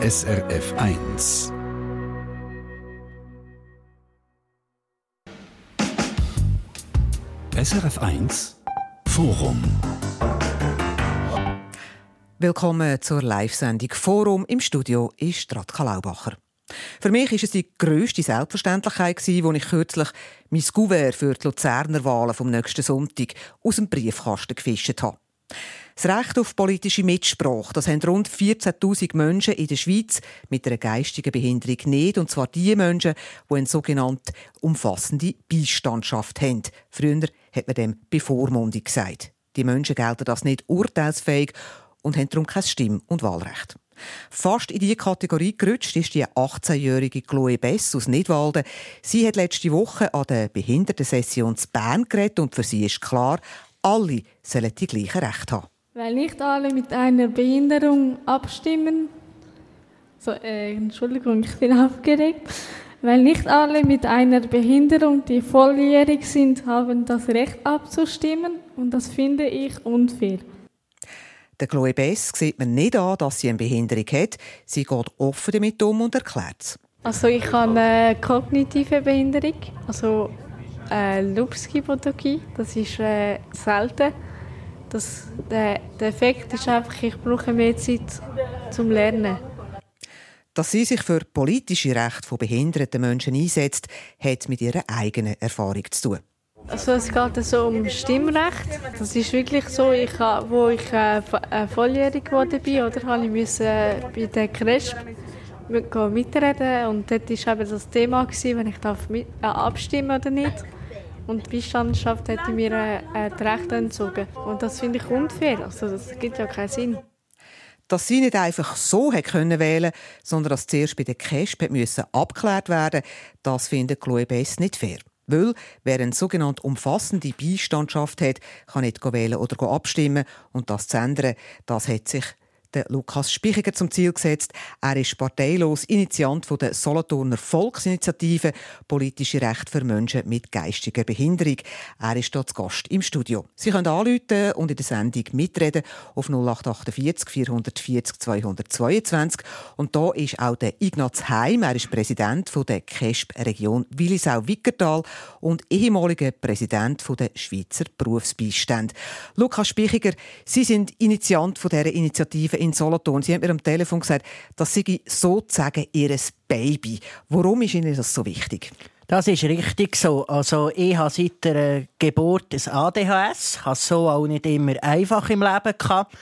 SRF 1. SRF 1 Forum. Willkommen zur Live-Sendung Forum. Im Studio ist Radka Laubacher. Für mich war es die grösste Selbstverständlichkeit, als ich kürzlich mein Gouverneur für die Luzerner Wahlen vom nächsten Sonntag aus dem Briefkasten gefischt habe. Das Recht auf politische Mitsprache, das haben rund 14.000 Menschen in der Schweiz mit einer geistigen Behinderung nicht. Und zwar die Menschen, die eine sogenannte umfassende Beistandschaft haben. Früher hat man dem Bevormundung gesagt. Die Menschen gelten als nicht urteilsfähig und haben darum kein Stimm- und Wahlrecht. Fast in diese Kategorie gerutscht ist die 18-jährige Chloe Bess aus Nidwalden. Sie hat letzte Woche an der Behindertensession zu Bern geredet und für sie ist klar, alle sollen die gleichen Rechte haben. Weil nicht alle mit einer Behinderung abstimmen. So, äh, Entschuldigung, ich bin aufgeregt. Weil nicht alle mit einer Behinderung, die volljährig sind, haben das Recht abzustimmen und das finde ich unfair. Der Chloe Bess sieht man nicht an, dass sie eine Behinderung hat. Sie geht offen damit um und erklärt es. Also ich habe eine kognitive Behinderung, also eine Lupski-Pathologie. Das ist äh, selten. Das, der, der Effekt ist einfach, ich brauche mehr Zeit zum Lernen. Dass sie sich für politische Rechte von behinderten Menschen einsetzt, hat mit ihrer eigenen Erfahrung zu tun. Also es geht so um Stimmrecht. Das ist wirklich so, ich, wo ich äh, äh volljährig geworden bin, oder, habe ich müssen äh, bei der CRESP mitreden und dort war eben das Thema, gewesen, wenn ich darf mit, äh, abstimmen oder nicht. Und die Beistandschaft hätte mir äh, die Rechte entzogen. Und das finde ich unfair. Also das gibt ja keinen Sinn. Dass sie nicht einfach so können wählen sondern dass zuerst bei der müssen abgeklärt werden das findet Chloe Bess nicht fair. Weil, wer eine sogenannte umfassende Beistandschaft hat, kann nicht wählen oder abstimmen. Und das zu ändern, das hat sich der Lukas Spichiger zum Ziel gesetzt. Er ist parteilos Initiant der Solothurner Volksinitiative Politische Rechte für Menschen mit geistiger Behinderung. Er ist dort Gast im Studio. Sie können anrufen und in der Sendung mitreden auf 0848 440 222. Und da ist auch der Ignaz Heim. Er ist Präsident der KESP Region Willisau-Wickertal und ehemaliger Präsident der Schweizer Berufsbeistand. Lukas Spichiger, Sie sind Initiant dieser Initiative in Solothurn. Sie haben mir am Telefon gesagt, das sei sozusagen Ihr Baby. Warum ist Ihnen das so wichtig? Das ist richtig so. Also ich habe seit der Geburt ein ADHS, habe so auch nicht immer einfach im Leben gehabt.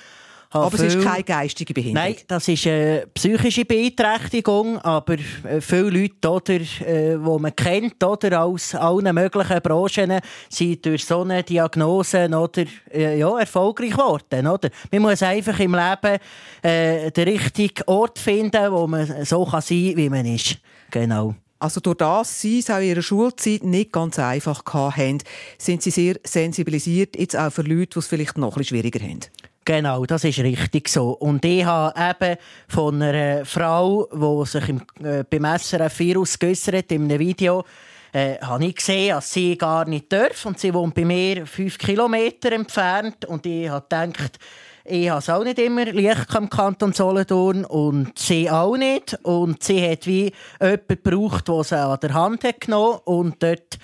Aber es ist keine geistige Behinderung? Nein, das ist eine psychische Beeinträchtigung, aber äh, viele Leute, oder, äh, die man kennt, oder, aus allen möglichen Branchen, sind durch so eine Diagnose oder, äh, ja, erfolgreich geworden. Oder? Man muss einfach im Leben äh, den richtigen Ort finden, wo man so kann sein kann, wie man ist. Genau. Also durch das Sie es auch in Ihrer Schulzeit nicht ganz einfach hatten, sind Sie sehr sensibilisiert, jetzt auch für Leute, die es vielleicht noch ein bisschen schwieriger haben. Genau, das ist richtig so. Und ich habe eben von einer Frau, die sich im, äh, beim SRF geäussert in einem Video, äh, habe ich gesehen, dass sie gar nicht darf. Und sie wohnt bei mir fünf Kilometer entfernt. Und ich habe gedacht, ich habe es auch nicht immer leicht im Kanton Solothurn und sie auch nicht. Und sie hat wie jemanden gebraucht, der sie an der Hand hat genommen Und dort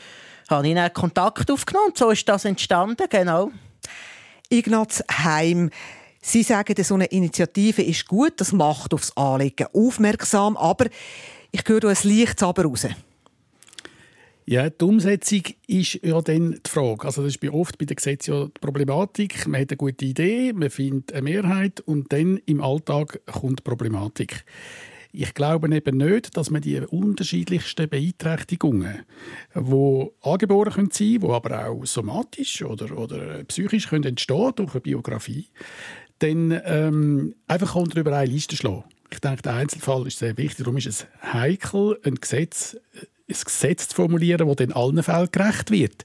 habe ich dann Kontakt aufgenommen. Und so ist das entstanden, genau. Ignaz Heim, Sie sagen, so eine Initiative ist gut, das macht aufs Anliegen aufmerksam, aber ich höre ein Licht aber raus. Ja, die Umsetzung ist ja dann die Frage. Also das ist oft bei den Gesetzen ja die Problematik. Man hat eine gute Idee, man findet eine Mehrheit und dann im Alltag kommt die Problematik. Ich glaube eben nicht, dass man die unterschiedlichsten Beeinträchtigungen, die angeboren können sein, die aber auch somatisch oder, oder psychisch können entstehen durch eine Biografie, dann ähm, einfach darüber eine Liste schlagen. Ich denke, der Einzelfall ist sehr wichtig. Darum ist es heikel, ein Gesetz ein Gesetz zu formulieren, das dann allen Fällen gerecht wird.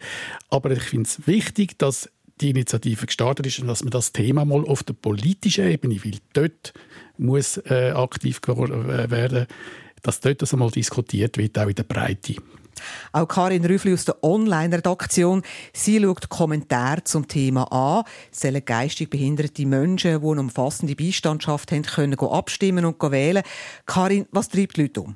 Aber ich finde es wichtig, dass die Initiative gestartet ist und dass man das Thema mal auf der politischen Ebene, weil dort muss äh, aktiv äh, werden, dass dort das einmal diskutiert wird, auch in der Breite. Auch Karin Rüffli aus der Online-Redaktion. Sie schaut Kommentare zum Thema an. Sollen geistig behinderte Menschen, die eine umfassende Beistandschaft haben, können abstimmen und wählen. Karin, was treibt die Leute um?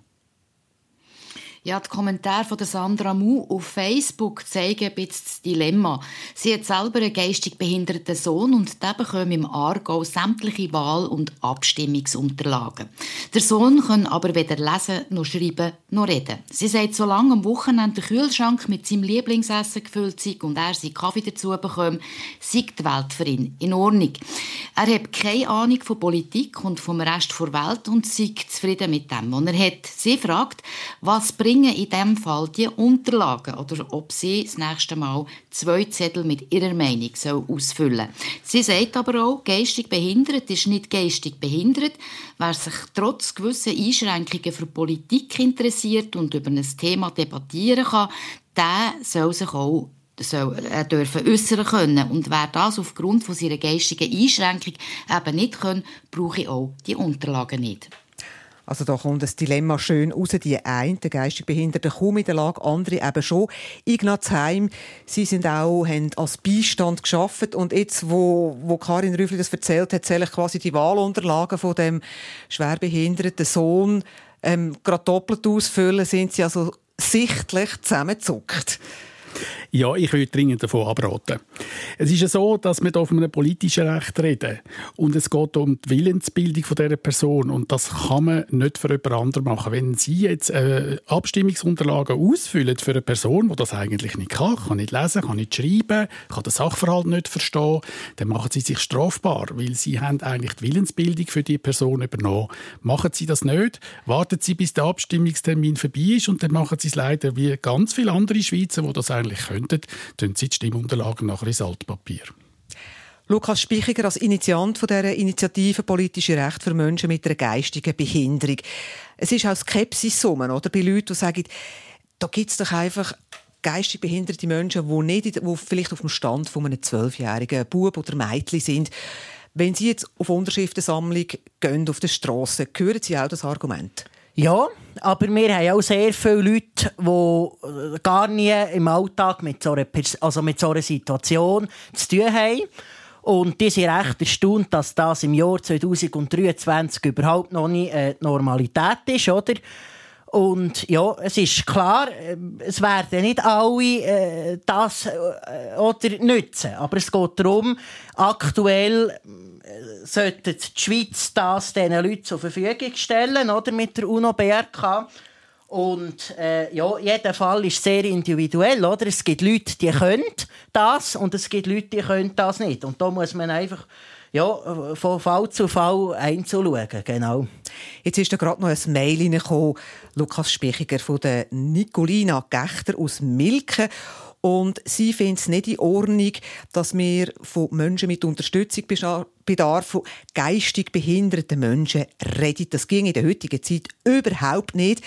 Ja, die Kommentare von Sandra Mu auf Facebook zeigen ein bisschen das Dilemma. Sie hat selber einen geistig behinderten Sohn und der bekommt im Aargau sämtliche Wahl- und Abstimmungsunterlagen. Der Sohn kann aber weder lesen, noch schreiben, noch reden. Sie sagt, solange am Wochenende der Kühlschrank mit seinem Lieblingsessen gefüllt sei und er seinen Kaffee dazu bekommt, sei die Welt für ihn in Ordnung. Er hat keine Ahnung von Politik und vom Rest der Welt und sei zufrieden mit dem, was er hat. Sie fragt, was bringt bringen in diesem Fall die Unterlagen oder ob sie das nächste Mal zwei Zettel mit ihrer Meinung ausfüllen soll. Sie sagt aber auch, geistig behindert ist nicht geistig behindert. Wer sich trotz gewisser Einschränkungen für Politik interessiert und über ein Thema debattieren kann, der soll sich auch soll er dürfen äußern können. Und wer das aufgrund von seiner geistigen Einschränkung eben nicht kann, brauche ich auch die Unterlagen nicht. Also da kommt das Dilemma schön raus. Die einen, der geistig Behinderte, kaum in der Lage, andere eben schon. Ignaz Heim, Sie sind auch, haben als Beistand geschafft und jetzt, wo, wo Karin Rüffli das erzählt hat, zähle ich quasi die Wahlunterlagen von dem schwerbehinderten Sohn ähm, gerade doppelt ausfüllen, sind Sie also sichtlich zusammengezuckt. Ja, ich würde dringend davon abraten. Es ist ja so, dass wir hier von einem politischen Recht reden. Und es geht um die Willensbildung dieser Person. Und das kann man nicht für jemand anderen machen. Wenn Sie jetzt äh, Abstimmungsunterlagen ausfüllen für eine Person, die das eigentlich nicht kann, kann nicht lesen, kann nicht schreiben, kann den Sachverhalt nicht verstehen, dann machen Sie sich strafbar, weil Sie haben eigentlich die Willensbildung für die Person übernommen. Machen Sie das nicht, warten Sie, bis der Abstimmungstermin vorbei ist und dann machen Sie es leider wie ganz viele andere Schweizer, die das eigentlich können könnten, tun sie die Stimmunterlagen nachher ins Altpapier. Lukas Spichiger als Initiant von der Initiative Politische Rechte für Menschen mit einer geistigen Behinderung. Es ist auch Skepsis oder? Bei Leuten, die sagen, da gibt es doch einfach geistig behinderte Menschen, die, nicht, die vielleicht auf dem Stand von einem zwölfjährigen Bub oder Mädchen sind. Wenn Sie jetzt auf Unterschriftensammlung gehen auf der Straße, hören Sie auch das Argument? Ja, aber wir haben auch sehr viele Leute, die äh, gar nie im Alltag mit so einer, also mit so einer Situation zu tun haben. Und die sind recht erstaunt, dass das im Jahr 2023 überhaupt noch nicht äh, Normalität ist, oder? Und ja, es ist klar, äh, es werden nicht alle äh, das äh, oder nützen. Aber es geht darum, aktuell sollte die Schweiz das diesen Leuten zur Verfügung stellen, oder? Mit der UNO-BRK. Und äh, ja, jeder Fall ist sehr individuell, oder? Es gibt Leute, die können das und es gibt Leute, die können das nicht. Und da muss man einfach ja, von Fall zu Fall einzuschauen, genau. Jetzt ist da gerade noch ein Mail reingekommen, Lukas Spichiger von der Nicolina Gechter aus Milken. Und sie findet es nicht in Ordnung, dass wir von Menschen mit Unterstützungsbedarf, von geistig behinderten Menschen reden. Das ging in der heutigen Zeit überhaupt nicht.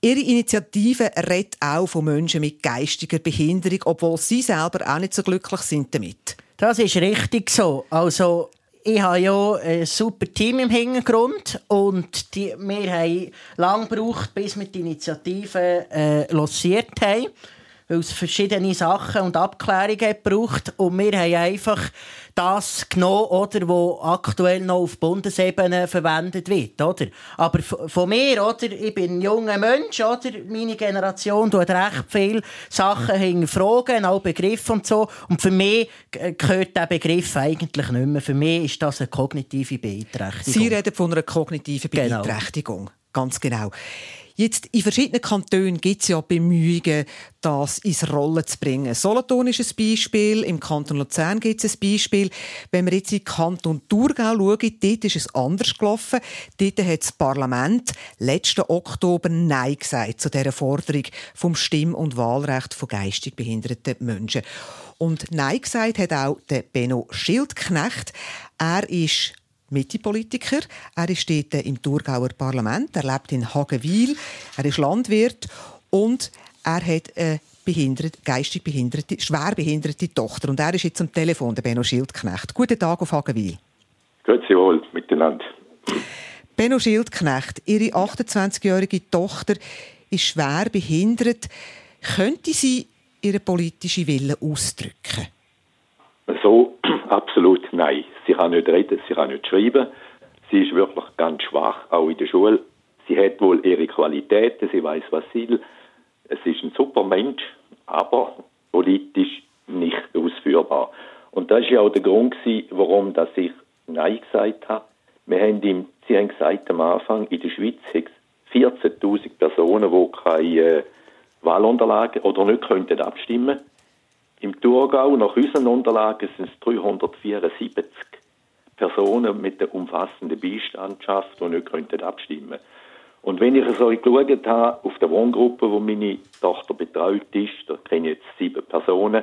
Ihre Initiative redet auch von Menschen mit geistiger Behinderung, obwohl sie selber auch nicht so glücklich sind damit. Das ist richtig so. Also ich habe ja ein super Team im Hintergrund und die, wir haben lange gebraucht, bis wir die Initiative äh, lanciert haben weil es verschiedene Sachen und Abklärungen braucht und wir haben einfach das genommen, oder, wo aktuell noch auf Bundesebene verwendet wird, oder? Aber von mir, oder? Ich bin ein junger Mensch, oder? Meine Generation tut recht viele Sachen hinterfragen, auch Begriffe und so. Und für mich gehört der Begriff eigentlich nicht mehr. Für mich ist das eine kognitive Beeinträchtigung. Sie reden von einer kognitiven genau. Beeinträchtigung. Genau. Ganz genau. Jetzt, in verschiedenen Kantonen gibt es ja Bemühungen, das ins Rollen zu bringen. Solothurn ist ein Beispiel, im Kanton Luzern gibt es ein Beispiel. Wenn wir jetzt in den Kanton Thurgau schauen, dort ist es anders gelaufen. Dort hat das Parlament letzten Oktober Nein gesagt zu dieser Forderung vom Stimm- und Wahlrecht von geistig behinderten Menschen. Und Nein gesagt hat auch Benno Schildknecht. Er ist Mitte-Politiker. Er ist dort im Thurgauer Parlament. Er lebt in Hagenwil. Er ist Landwirt und er hat eine behinderte, geistig behinderte, schwer behinderte Tochter. Und er ist jetzt am Telefon, der Benno Schildknecht. Guten Tag auf Hagenwil. Grüezi wohl miteinander. Benno Schildknecht, Ihre 28-jährige Tochter ist schwer behindert. Könnte sie ihren politischen Willen ausdrücken? So, absolut nein. Sie kann nicht reden, sie kann nicht schreiben. Sie ist wirklich ganz schwach, auch in der Schule. Sie hat wohl ihre Qualitäten, sie weiß, was sie will. Es ist ein super Mensch, aber politisch nicht ausführbar. Und das ist ja auch der Grund, warum dass ich Nein gesagt habe. Wir haben ihm, Sie haben gesagt am Anfang, in der Schweiz hat es 14.000 Personen, die keine äh, Wahlunterlagen oder nicht könnten abstimmen. Im Thurgau, nach unseren Unterlagen, sind es 374 Personen mit der umfassenden Beistandschaft, die nicht könnten abstimmen Und wenn ich so geschaut habe, auf der Wohngruppe, wo meine Tochter betreut ist, da kenne ich jetzt sieben Personen,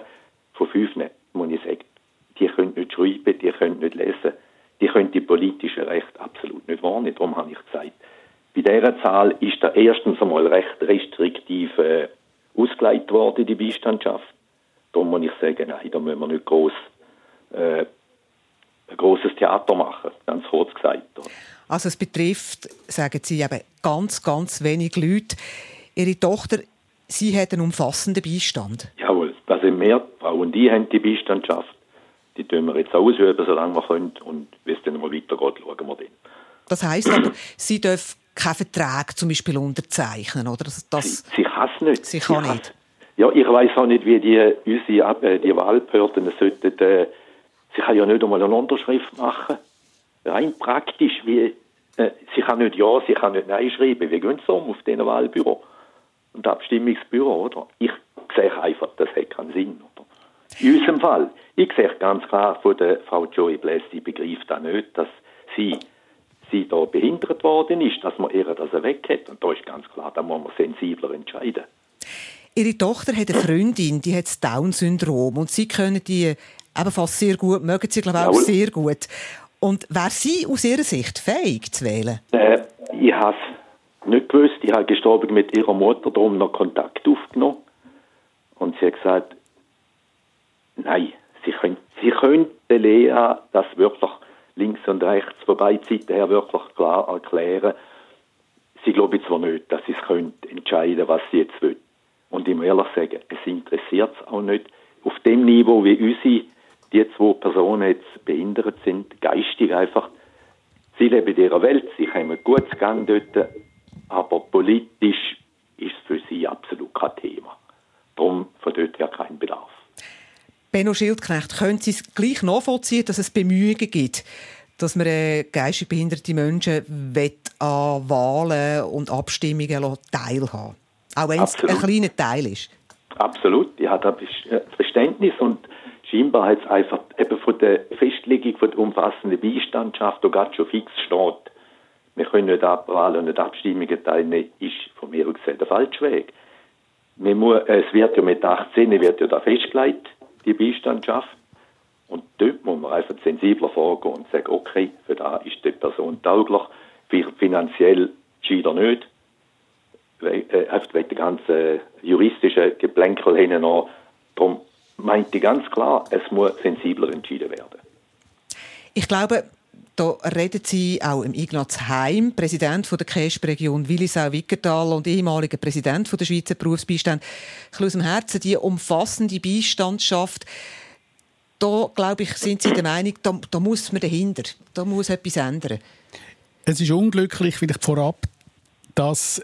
von fünf muss ich sagen, die können nicht schreiben, die können nicht lesen, die können die politischen Rechte absolut nicht wahrnehmen. Darum habe ich gesagt, bei dieser Zahl ist da erstens einmal recht restriktiv äh, ausgelegt worden, die Beistandschaft. Darum muss ich sagen, nein, da müssen wir nicht groß äh, ein großes Theater machen, ganz kurz gesagt. Also es betrifft, sagen Sie, eben ganz, ganz wenig Leute. Ihre Tochter, sie hat einen umfassenden Beistand. Jawohl, das sind mehr Frauen, die haben die Beistandschaft. Die tun wir jetzt ausüben, solange wir können. Und wie es dann mal weitergeht, schauen wir dann. Das heisst aber, sie dürfen keinen Vertrag zum Beispiel unterzeichnen, oder? Das, das sie, sie kann es nicht. Sie kann sie nicht. Ja, ich weiß auch nicht, wie die, unsere äh, die Wahlbehörden sollten, äh, sie kann ja nicht einmal eine Unterschrift machen. Rein praktisch, wie, äh, sie kann nicht Ja, sie kann nicht Nein schreiben. Wie gehen sie um auf diesen Wahlbüro und Abstimmungsbüro, oder? Ich sehe einfach, das hat keinen Sinn, oder? In unserem Fall, ich sehe ganz klar von der Frau Joey Bless, die begreift auch nicht, dass sie sie da behindert worden ist, dass man ihr das weg hat. Und da ist ganz klar, da muss man sensibler entscheiden. Ihre Tochter hat eine Freundin, die hat das Down-Syndrom und Sie können die ebenfalls sehr gut, mögen Sie glaube ich auch Jawohl. sehr gut. Und wäre sie aus Ihrer Sicht fähig zu wählen? Äh, ich habe es nicht gewusst. Ich habe gestorben mit ihrer Mutter darum noch Kontakt aufgenommen. Und sie hat gesagt, nein, sie könnte, sie könnte Lea das wirklich links und rechts, wobei die Seite her wirklich klar erklären, sie glaube zwar nicht, dass sie es könnte entscheiden, was sie jetzt will. Und ich muss ehrlich sagen, es interessiert es auch nicht. Auf dem Niveau, wie unsere, die zwei Personen jetzt behindert sind, geistig einfach, sie leben in ihrer Welt, sie haben einen guten Gang dort, aber politisch ist es für sie absolut kein Thema. Darum von dort her kein Bedarf. Benno Schildknecht, können Sie es gleich nachvollziehen, dass es Bemühungen gibt, dass man äh, geistig behinderte Menschen an Wahlen und Abstimmungen teilhaben Auch wenn es ein kleiner Teil ist. Absolut, ja, da ist Verständnis und scheinbar hat es einfach eben von der Festlegung von der umfassenden Beistandschaft, die gerade schon fix steht, wir können nicht an Wahlen und nicht Abstimmungen teilnehmen, ist von mir aus gesehen der falsche Weg. Muss, es wird ja mit 18 wird ja da festgelegt, die Beistandschaft. Und dort muss man einfach sensibler vorgehen und sagen, okay, für da ist die Person tauglich, finanziell scheider nicht. Äh, einfach wegen der ganzen juristischen Geplänkel hinten an. Darum meint ich ganz klar, es muss sensibler entschieden werden. Ich glaube, da reden Sie auch im Ignaz Heim, Präsident der KESP-Region Willisau-Wickertal und ehemaliger Präsident der Schweizer Berufsbeistand. Ich aus dem Herzen die umfassende Beistandschaft. Da, glaube ich, sind Sie der Meinung, da, da muss man dahinter. Da muss etwas ändern. Es ist unglücklich, vielleicht vorab, dass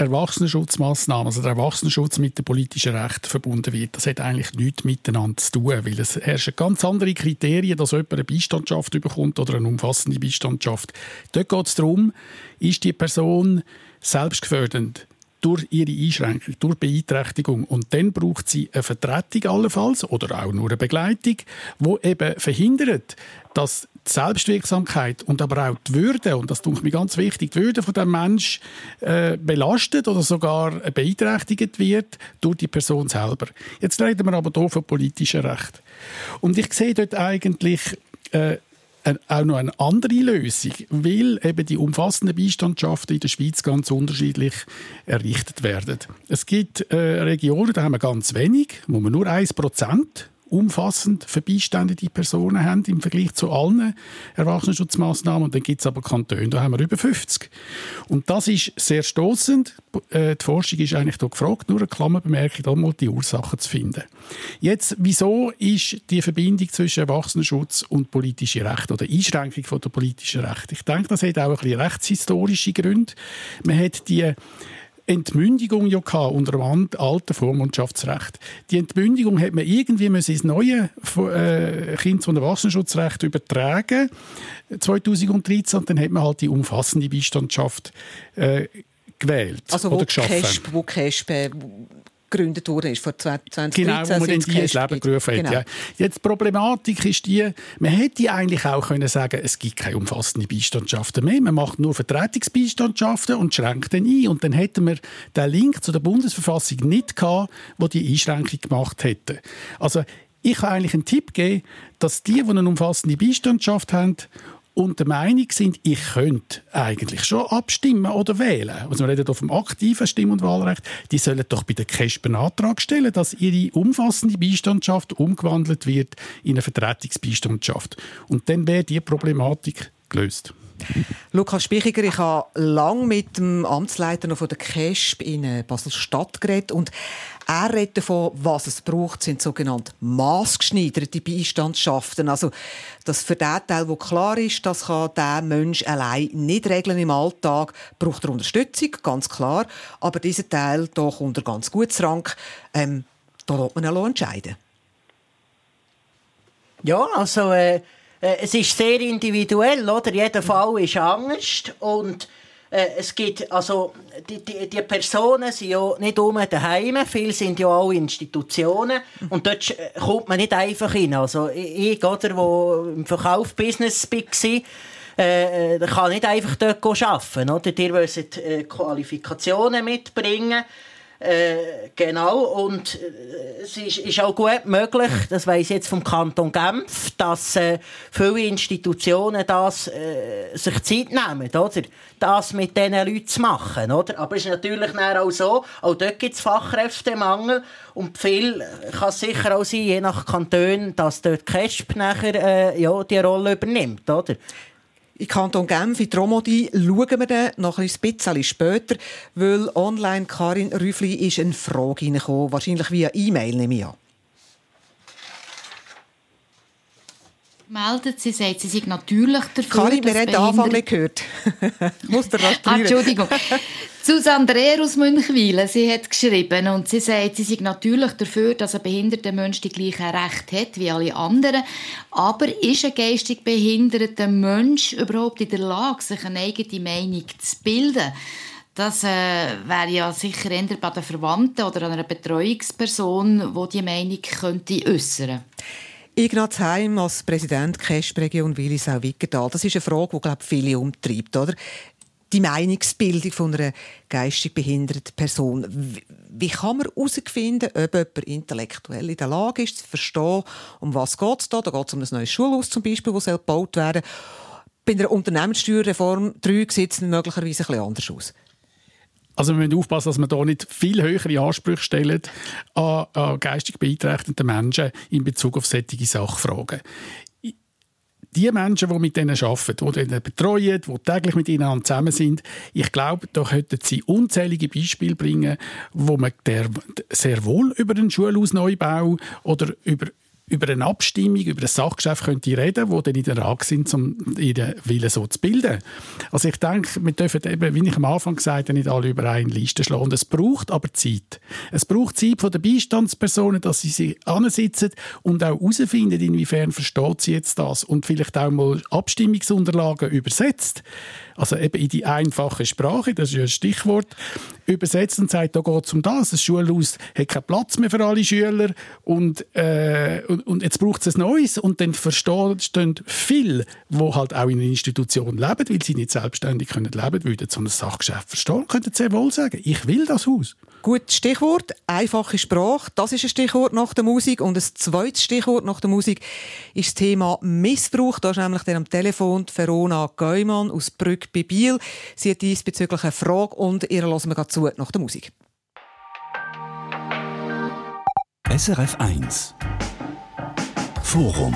Erwachsenenschutzmaßnahmen, also der Erwachsenenschutz mit dem politischen Recht verbunden wird, das hat eigentlich nichts miteinander zu tun, weil es herrschen ganz andere Kriterien, dass jemand eine Beistandschaft bekommt oder eine umfassende Beistandschaft. Dort geht es darum, ist die Person selbstgefährdend durch ihre Einschränkung, durch Beeinträchtigung. Und dann braucht sie eine Vertretung allenfalls oder auch nur eine Begleitung, wo eben verhindert, dass die Selbstwirksamkeit und aber auch die Würde, und das tut mir ganz wichtig, die Würde von dem Mensch äh, belastet oder sogar beeinträchtigt wird durch die Person selber. Jetzt reden wir aber hier von politischen Recht. Und ich sehe dort eigentlich äh, auch noch eine andere Lösung, weil eben die umfassenden Beistandschaften in der Schweiz ganz unterschiedlich errichtet werden. Es gibt äh, Regionen, da haben wir ganz wenig, wo man nur 1% umfassend verbeistandete Personen haben im Vergleich zu allen Erwachsenenschutzmaßnahmen. Und dann gibt es aber Kantone, da haben wir über 50. Und das ist sehr stoßend. Äh, die Forschung ist eigentlich hier gefragt, nur eine Klammerbemerkung, mal die Ursachen zu finden. Jetzt, wieso ist die Verbindung zwischen Erwachsenenschutz und politischen Rechten oder Einschränkung von der politischen Rechte? Ich denke, das hat auch ein bisschen rechtshistorische Gründe. Man hat die Entmündigung ja unter dem alten Vormundschaftsrecht. Die Entmündigung hat man irgendwie ins neue äh, Kindes- und Erwachsenenschutzrecht übertragen 2013 und dann hat man halt die umfassende Beistandschaft äh, gewählt also oder geschaffen. Kesp, wo äh, gegründet worden ist, vor 2013. Genau, wo man dann die ins Leben gerufen hat. Genau. Ja. Jetzt, die Problematik ist die, man hätte eigentlich auch können sagen es gibt keine umfassende Beistandschaften mehr, man macht nur Vertretungsbeistandschaften und schränkt dann ein. Und dann hätten wir den Link zu der Bundesverfassung nicht gehabt, wo die Einschränkung gemacht hätte. Also, ich kann eigentlich einen Tipp geben, dass die, die eine umfassende Beistandschaft haben und der Meinung sind, ich könnte eigentlich schon abstimmen oder wählen. Also wir reden hier vom aktiven Stimm- und Wahlrecht. Die sollen doch bei der KESB einen Antrag stellen, dass ihre umfassende Beistandschaft umgewandelt wird in eine Vertretungsbeistandschaft. Und dann wäre die Problematik gelöst. Lukas Spichiger, ich habe lange mit dem Amtsleiter noch von der KESB in äh, Basel-Stadt geredet und er redet davon, was es braucht, sind sogenannte maßgeschneiderte Beistandschaften. Also, dass für den Teil, wo klar ist, das kann der Mensch allein nicht regeln im Alltag, braucht er Unterstützung, ganz klar. Aber dieser Teil doch unter ganz gutem Rang, ähm, da lässt man ja entscheiden. Ja, also äh, es ist sehr individuell, oder? Jeder Fall ist anders und äh, es gibt, also, die, die, die, Personen sind ja nicht um daheim, viele sind ja auch Institutionen und dort äh, kommt man nicht einfach hin. Also ich, oder, wo im Verkaufsbusiness war, äh, kann nicht einfach dort arbeiten. Oder? Die müssen äh, Qualifikationen mitbringen. Äh, genau, und äh, es ist, ist, auch gut möglich, das weiß jetzt vom Kanton Genf, dass äh, viele Institutionen das, äh, sich Zeit nehmen, oder? das mit diesen Leuten zu machen. Oder? Aber es ist natürlich auch so, auch dort gibt es Fachkräftemangel und viel kann es sicher auch sein, je nach Kanton, dass dort KESP nachher äh, ja, die Rolle übernimmt. Oder? In Kanton Genf, in Tromodi, schauen wir dann noch ein bisschen später, weil online Karin Rüffli ist eine Frage reingekommen, wahrscheinlich via E-Mail, nehme ich an. Meldet. Sie sagt, sie sei natürlich dafür, Karin, wir haben den Anfang nicht gehört. muss der ah, Entschuldigung. Susanne Dreher aus Münchwilen, sie hat geschrieben und sie sagt, sie sei natürlich dafür, dass ein behinderter Mensch die gleichen Rechte hat wie alle anderen. Aber ist ein geistig behinderter Mensch überhaupt in der Lage, sich eine eigene Meinung zu bilden? Das äh, wäre ja sicher eher bei den Verwandten oder einer Betreuungsperson, die die Meinung könnte äußern könnte. Ignaz Heim als Präsident KESP-Region Willisau-Wickertal. Das ist eine Frage, die glaube viele umtreibt, oder? Die Meinungsbildung von einer geistig behinderten Person. Wie kann man herausfinden, ob jemand intellektuell in der Lage ist, zu verstehen, um was geht es da? Da geht es um ein neues Schulhaus zum Beispiel, das gebaut werden soll. Bei einer Unternehmenssteuerreform 3 sieht es möglicherweise ein bisschen anders aus. Also wir müssen aufpassen, dass wir hier nicht viel höhere Ansprüche stellen an, an geistig beeinträchtigte Menschen in Bezug auf solche Sachfragen. Die Menschen, die mit denen arbeiten, die ihnen betreuen, die täglich mit ihnen zusammen sind, ich glaube, da könnten sie unzählige Beispiele bringen, wo man sehr wohl über einen Schulausneubau oder über über eine Abstimmung, über ein Sachgeschäft könnte reden, wo dann in der Lage sind, um ihren Willen so zu bilden. Also ich denke, wir dürfen eben, wie ich am Anfang gesagt habe, nicht alle über eine Liste schlagen. Und es braucht aber Zeit. Es braucht Zeit von den Beistandspersonen, dass sie sich ansitzen und auch herausfinden, inwiefern versteht sie jetzt das und vielleicht auch mal Abstimmungsunterlagen übersetzt also eben in die einfache Sprache, das ist ja ein Stichwort, übersetzt und sagt, da geht es um das. Das Schulhaus hat keinen Platz mehr für alle Schüler und, äh, und, und, jetzt braucht es ein Neues und dann verstehen viele, die halt auch in einer Institution leben, weil sie nicht selbstständig können leben würden, so ein Sachgeschäft verstehen, könnten sehr wohl sagen, ich will das Haus. Gut, Stichwort, einfache Sprache, das ist ein Stichwort nach der Musik und ein zweites Stichwort nach der Musik ist das Thema Missbrauch. Da ist nämlich dann am Telefon Verona Geumann aus Brück bei Biel. Sie hat diesbezüglich eine Frage und ihr hören wir zu nach der Musik. SRF 1 Forum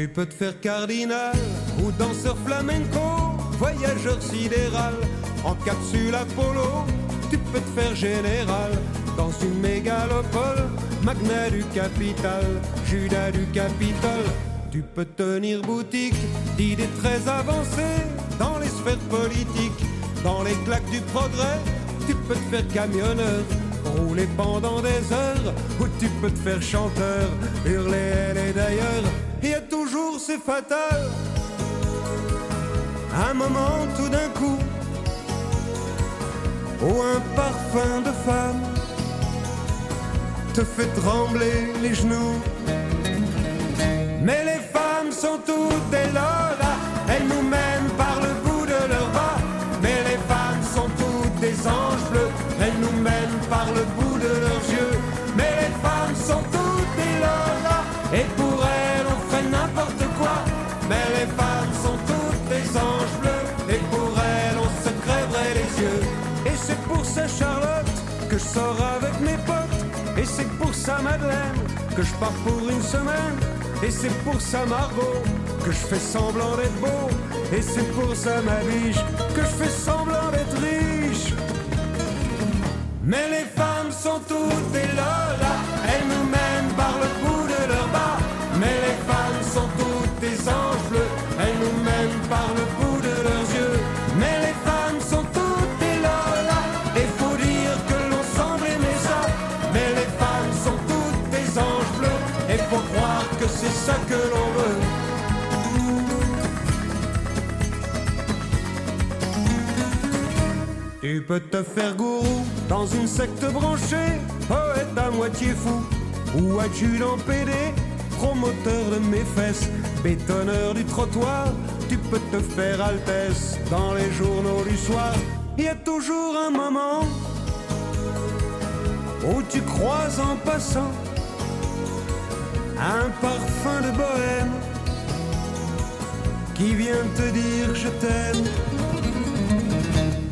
Tu peux te faire cardinal ou danseur flamenco, voyageur sidéral, en capsule Apollo. Tu peux te faire général dans une mégalopole, magnat du capital, Judas du Capitole. Tu peux tenir boutique d'idées très avancées dans les sphères politiques, dans les claques du progrès. Tu peux te faire camionneur, rouler pendant des heures, ou tu peux te faire chanteur, hurler elle et d'ailleurs. Il y a toujours c'est fatal. Un moment tout d'un coup, où un parfum de femme te fait trembler les genoux. Mais les femmes sont toutes des lolas, avec mes potes. Et c'est pour ça Madeleine que je pars pour une semaine. Et c'est pour ça Margot que je fais semblant d'être beau. Et c'est pour ça ma biche que je fais semblant d'être riche. Mais les femmes sont toutes des lolas, elles nous mènent par le bout Tu peux te faire gourou dans une secte branchée, poète à moitié fou, ou adjudant PD, promoteur de mes fesses, bétonneur du trottoir? Tu peux te faire altesse dans les journaux du soir. Il y a toujours un moment où tu croises en passant un parfum de bohème qui vient te dire je t'aime.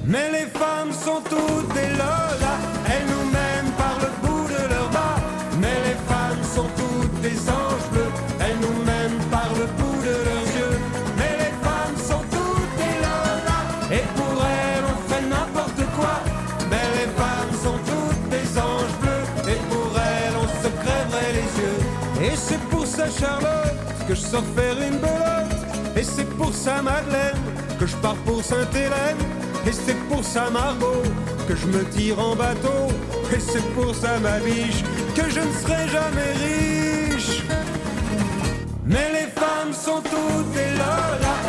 Mais les femmes sont toutes des lolas, elles nous mènent par le bout de leur bas. Mais les femmes sont toutes des anges bleus, elles nous mènent par le bout de leurs yeux. Mais les femmes sont toutes des lolas, et pour elles on fait n'importe quoi. Mais les femmes sont toutes des anges bleus, et pour elles on se crèverait les yeux. Et c'est pour ça Charlotte que je sors faire une belote. Et c'est pour ça Madeleine que je pars pour Sainte-Hélène. Et c'est pour ça Margot que je me tire en bateau. Et c'est pour ça ma biche que je ne serai jamais riche. Mais les femmes sont toutes des lolas,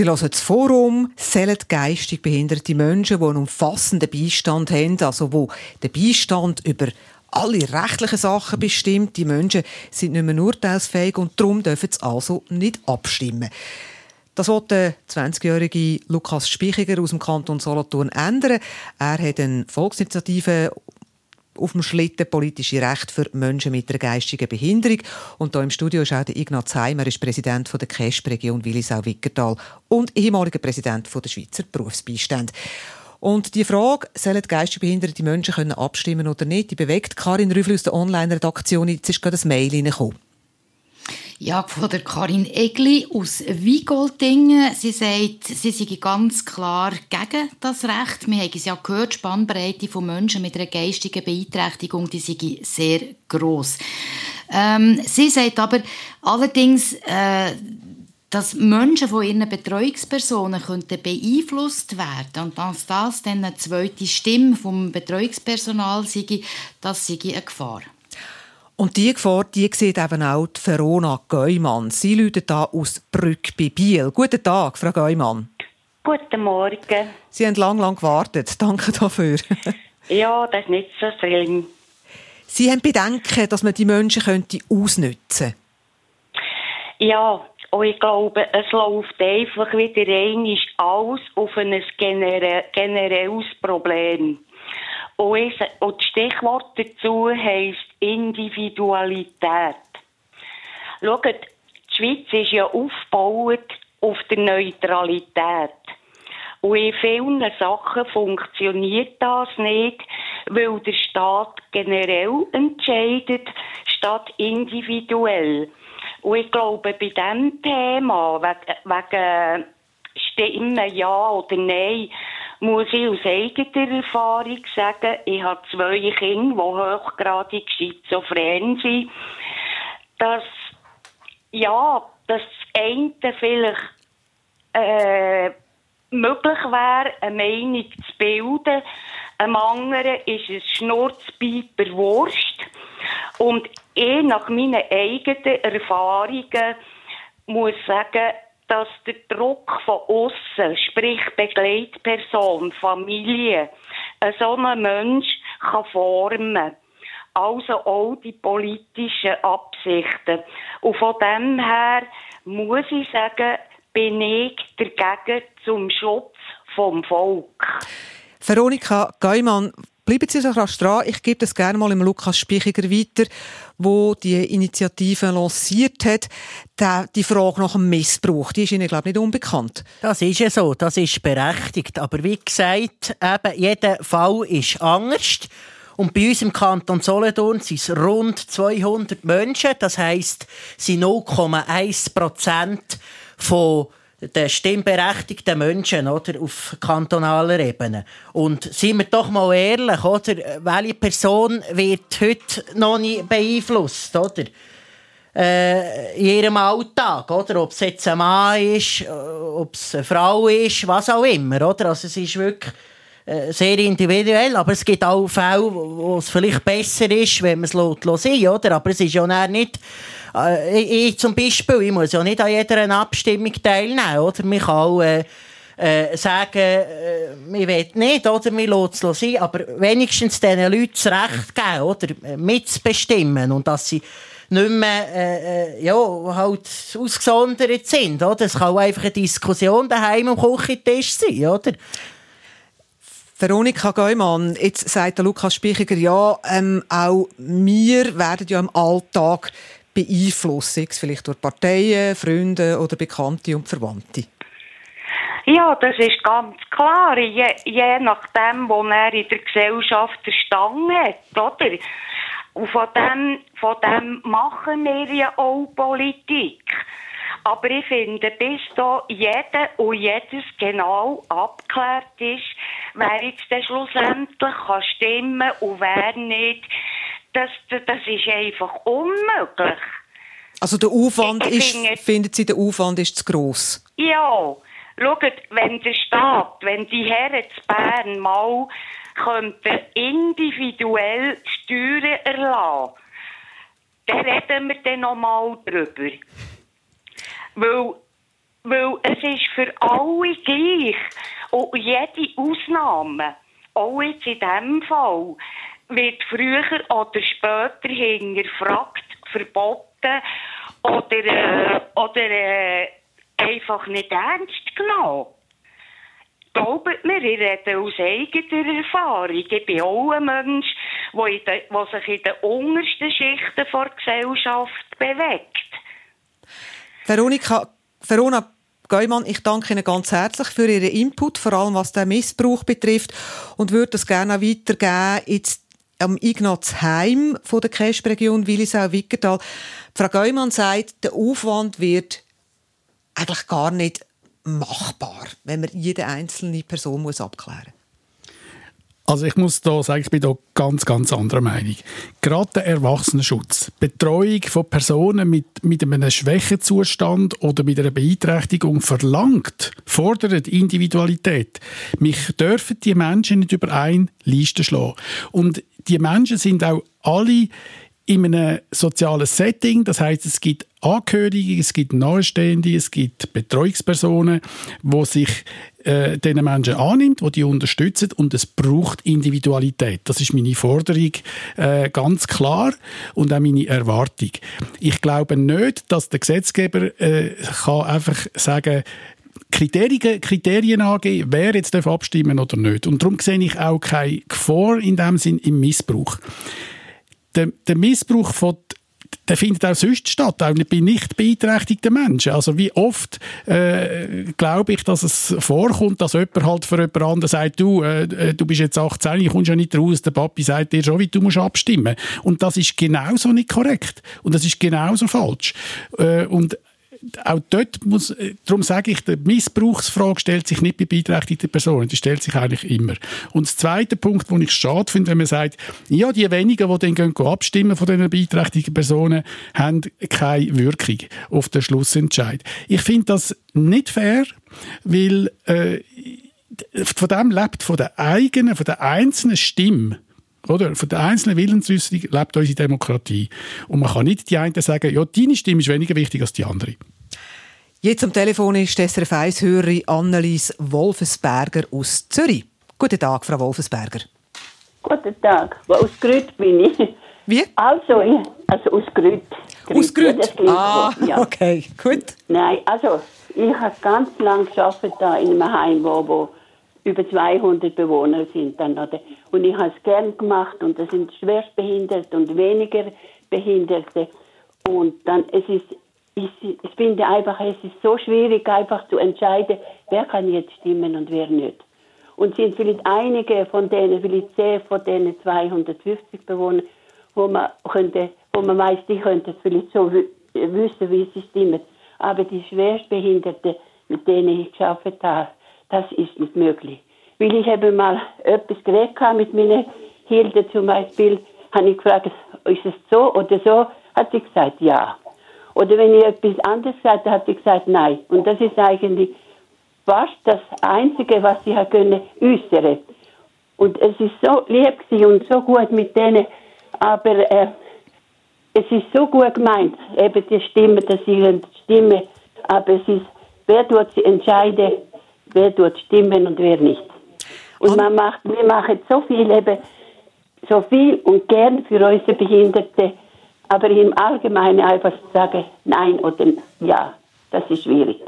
Sie hören das Forum, sollen geistig behinderte Menschen, die einen umfassenden Beistand haben, also wo der Beistand über alle rechtlichen Sachen bestimmt. Die Menschen sind nicht mehr urteilsfähig und darum dürfen sie also nicht abstimmen. Das will der 20-jährige Lukas Spichiger aus dem Kanton Solothurn ändern. Er hat eine Volksinitiative auf dem Schlitten politische Rechte für Menschen mit einer geistigen Behinderung. Und hier im Studio ist auch der Ignaz Heimer, ist Präsident der KESP-Region Willisau-Wickertal und ehemaliger Präsident der Schweizer Berufsbeistand. Und die Frage, sollen geistig behinderte Menschen können abstimmen oder nicht, die bewegt Karin Rüffel aus der Online-Redaktion. Jetzt ist gerade ein Mail reingekommen. Ja, von der Karin Egli aus Wiegoldingen. Sie sagt, sie sei ganz klar gegen das Recht. Wir haben es ja gehört, die Spannbreite von Menschen mit einer geistigen Beeinträchtigung, die sei sehr gross. Ähm, sie sagt aber allerdings, äh, dass Menschen von ihren Betreuungspersonen könnten beeinflusst werden und dass das dann eine zweite Stimme vom Betreuungspersonal sei, das sei eine Gefahr. Und die Gefahr, die sieht eben auch die Verona Geumann. Sie läutet da aus Brück bei Biel. Guten Tag, Frau Geumann. Guten Morgen. Sie haben lang, lang gewartet. Danke dafür. ja, das ist nicht so schlimm. Sie haben Bedenken, dass man die Menschen könnte ausnutzen Ja, und ich glaube, es läuft einfach wieder ein, alles auf ein genere generelles Problem. Und, ich, und das Stichwort dazu heisst Individualität. Schaut, die Schweiz ist ja aufgebaut auf der Neutralität. Und in vielen Sachen funktioniert das nicht, weil der Staat generell entscheidet, statt individuell. Und ich glaube, bei diesem Thema, wegen, wegen Stimmen ja oder nein, muss ich aus eigener Erfahrung sagen, ich habe zwei Kinder, die hochgradig schizophren sind, dass, ja, dass das eine vielleicht äh, möglich wäre, eine Meinung zu bilden. Einem anderen ist es Schnurzpieper Wurst. Und ich, nach meinen eigenen Erfahrungen, muss sagen, dass der Druck von außen, sprich Begleitperson, Familie, so einen Mensch kann formen Also auch die politischen Absichten. Und von dem her muss ich sagen, bin ich dagegen zum Schutz vom Volk. Veronika Geumann, bleiben Sie so rasch dran. Ich gebe das gerne mal im Lukas Spichiger weiter, wo die Initiative lanciert hat. Die Frage nach dem Missbrauch, die ist Ihnen, glaube ich, nicht unbekannt. Das ist ja so, das ist berechtigt. Aber wie gesagt, eben, jeder Fall ist anders. Und bei uns im Kanton Solothurn sind es rund 200 Menschen. Das heisst, sie 0,1 Prozent von den stimmberechtigten Menschen oder, auf kantonaler Ebene. Und seien wir doch mal ehrlich, oder, welche Person wird heute noch nicht beeinflusst? Oder? Äh, in ihrem Alltag, oder? Ob es jetzt ein Mann ist, ob es eine Frau ist, was auch immer, oder? Also es ist wirklich äh, sehr individuell, aber es gibt auch Fälle, wo es vielleicht besser ist, wenn man es sein oder? Aber es ist ja nicht äh, ich, zum Beispiel, ich muss ja nicht an jeder Abstimmung teilnehmen, oder? Man kann auch äh, äh, sagen, äh, wir wollen nicht, oder? Wir lassen es sein, aber wenigstens diesen Leuten das Recht geben, oder? Mitzubestimmen und dass sie nicht mehr äh, äh ja, halt ausgesondert sind. Oder? Es kann auch einfach eine Diskussion daheim am Küchentisch sein. Oder? Veronika Geumann, jetzt sagt der Lukas Spichiger, ja, ähm, auch wir werden ja im Alltag beeinflussen, vielleicht durch Parteien, Freunde oder Bekannte und Verwandte? Ja, das ist ganz klar. Je, je nachdem, wo er in der Gesellschaft der Stand hat, oder? Und von dem, von dem machen wir ja auch Politik. Aber ich finde, bis da jeder und jedes genau abgeklärt ist, wer jetzt schlussendlich kann stimmen und wer nicht, das, das ist einfach unmöglich. Also der Aufwand ich, ist, findet Sie, der Aufwand ist zu gross? Ja. Schaut, wenn der Staat, wenn die Herren zu Bern mal könnten individuell Steuern erlassen, dann reden wir dann noch mal drüber. Weil, weil es ist für alle gleich. Und jede Ausnahme, auch jetzt in diesem Fall, wird früher oder später hinterfragt, verboten oder, äh, oder äh, einfach nicht ernst genommen. Glaubt mir, ich rede aus eigener Erfahrung. Ich bin auch ein Mensch, der sich in den untersten Schichten der Gesellschaft bewegt. Veronika, Verona Geumann, ich danke Ihnen ganz herzlich für Ihren Input, vor allem was den Missbrauch betrifft und würde das gerne auch weitergeben ins am Ignaz Heim von der CRESP-Region Willisau-Wickertal. Frau Geumann sagt, der Aufwand wird eigentlich gar nicht machbar, wenn man jede einzelne Person muss abklären muss. Also ich muss da sagen, ich bin da ganz, ganz anderer Meinung. Gerade der Erwachsenenschutz, Betreuung von Personen mit, mit einem Schwächezustand oder mit einer Beeinträchtigung verlangt, fordert Individualität. Mich dürfen die Menschen nicht über eine Liste schlagen. Und die Menschen sind auch alle in einem sozialen Setting. Das heißt, es gibt Angehörige, es gibt Nahestehende, es gibt Betreuungspersonen, wo sich äh, diesen Menschen annimmt, wo die unterstützen und es braucht Individualität. Das ist meine Forderung äh, ganz klar und auch meine Erwartung. Ich glaube nicht, dass der Gesetzgeber äh, kann einfach sagen Kriterien, Kriterien angeben, wer jetzt abstimmen darf oder nicht. Und darum sehe ich auch keine Gefahr in dem Sinn im Missbrauch der, der Missbrauch von der findet auch sonst statt, auch bei nicht beeinträchtigten Menschen. Also wie oft äh, glaube ich, dass es vorkommt, dass jemand halt für jemand anderen sagt, du, äh, äh du bist jetzt 18, ich kommst ja nicht raus, der Papi sagt dir schon, wie du musst abstimmen. Und das ist genauso nicht korrekt. Und das ist genauso falsch. Äh, und auch dort muss, äh, darum sage ich, die Missbrauchsfrage stellt sich nicht bei beeinträchtigten Personen, die stellt sich eigentlich immer. Und der zweite Punkt, den ich schade finde, wenn man sagt, ja, die wenigen, die dann gehen, abstimmen von diesen beeinträchtigten Personen, haben keine Wirkung auf den Schlussentscheid. Ich finde das nicht fair, weil äh, von dem lebt von der eigenen, von der einzelnen Stimme oder? Von der einzelnen Willensäußerung lebt unsere Demokratie. Und man kann nicht die einen sagen, ja, deine Stimme ist weniger wichtig als die andere. Jetzt am Telefon ist SRF 1-Hörerin Annelies Wolfensberger aus Zürich. Guten Tag, Frau Wolfensberger. Guten Tag. Aus Grüt bin ich. Wie? Also, also aus Grüt. Aus Grüt? Ah, ja. okay, gut. Nein, also ich habe ganz lange gearbeitet da in einem Heim, wo, wo über 200 Bewohner sind dann. Oder? Und ich habe es gern gemacht und das sind schwerstbehinderte und weniger Behinderte. Und dann, es ist, ich, ich finde einfach, es ist so schwierig einfach zu entscheiden, wer kann jetzt stimmen und wer nicht. Und sind vielleicht einige von denen, vielleicht zehn von denen 250 Bewohner, wo man könnte, wo man weiß, die könnten vielleicht so wissen, wie sie stimmen. Aber die Schwerstbehinderten, mit denen ich geschafft habe, das ist nicht möglich. Weil ich habe mal etwas geredet mit meiner Hilde zum Beispiel, habe ich gefragt, ist es so oder so? Hat sie gesagt, ja. Oder wenn ich etwas anderes gesagt habe, hat sie gesagt, nein. Und das ist eigentlich fast das Einzige, was sie können äußern. Und es ist so lieb und so gut mit denen, aber äh, es ist so gut gemeint, eben die Stimme, dass sie stimmen, aber es ist, wer tut sie entscheiden, wer tut stimmen und wer nicht. Und man macht, wir machen so viel eben, so viel und gern für unsere Behinderte, aber im Allgemeinen einfach zu sagen, nein oder ja, das ist schwierig.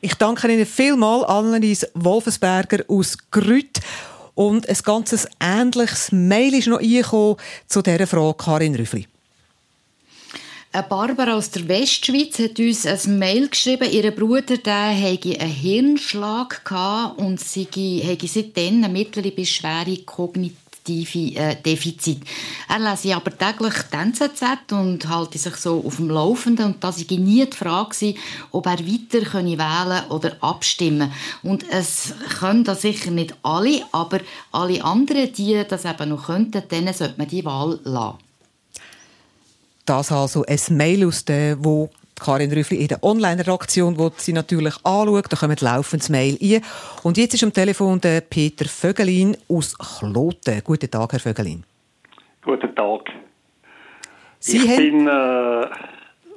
Ich danke Ihnen vielmals, Annelies Wolfensberger aus Grüt. Und ein ganzes ähnliches Mail ist noch eingekommen zu dieser Frage, Karin Rüffli. Barbara aus der Westschweiz hat uns ein Mail geschrieben, ihr Bruder der hätte einen Hirnschlag und sie hätte seitdem eine mittlere bis schwere kognitive äh, Defizit. Er lese aber täglich die NZZ und halte sich so auf dem Laufenden und das war nie die Frage, ob er weiter wählen oder abstimmen Und es können das sicher nicht alle, aber alle anderen, die das eben noch könnten, denen sollte man die Wahl lassen. Das also ein Mail aus der, wo Karin Rüffli in der Online-Redaktion, wo sie natürlich anschaut. Da kommt laufend Mail ein. Und jetzt ist am Telefon der Peter Vögelin aus Kloten. Guten Tag, Herr Vögelin. Guten Tag. Sie ich bin äh, ein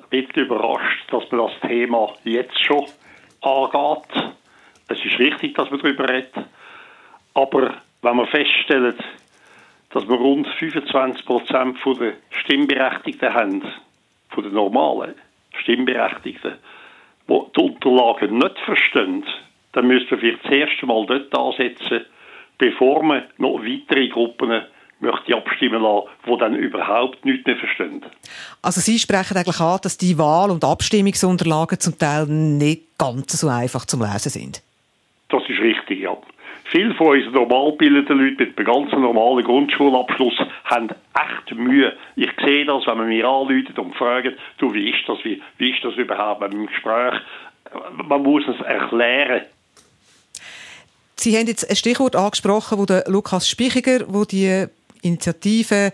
bisschen überrascht, dass man das Thema jetzt schon angeht. Es ist wichtig, dass man darüber redet. Aber wenn man feststellt, dass wir rund 25 Prozent der Stimmberechtigten haben, von den normalen Stimmberechtigten, die die Unterlagen nicht verstehen, dann müssen wir vielleicht das erste Mal dort ansetzen, bevor man noch weitere Gruppen möchte abstimmen lassen, die dann überhaupt nichts mehr verstehen. Also Sie sprechen eigentlich an, dass die Wahl- und Abstimmungsunterlagen zum Teil nicht ganz so einfach zum Lesen sind. Das ist richtig, ja. Viele von unseren normalbildeten Leuten mit einem ganz normalen Grundschulabschluss haben echt Mühe. Ich sehe das, wenn man mir anruft und fragt, du, wie ist das, wie, wie ist das überhaupt dem Gespräch? Man muss es erklären. Sie haben jetzt ein Stichwort angesprochen, wo der Lukas Spichiger, wo die Initiative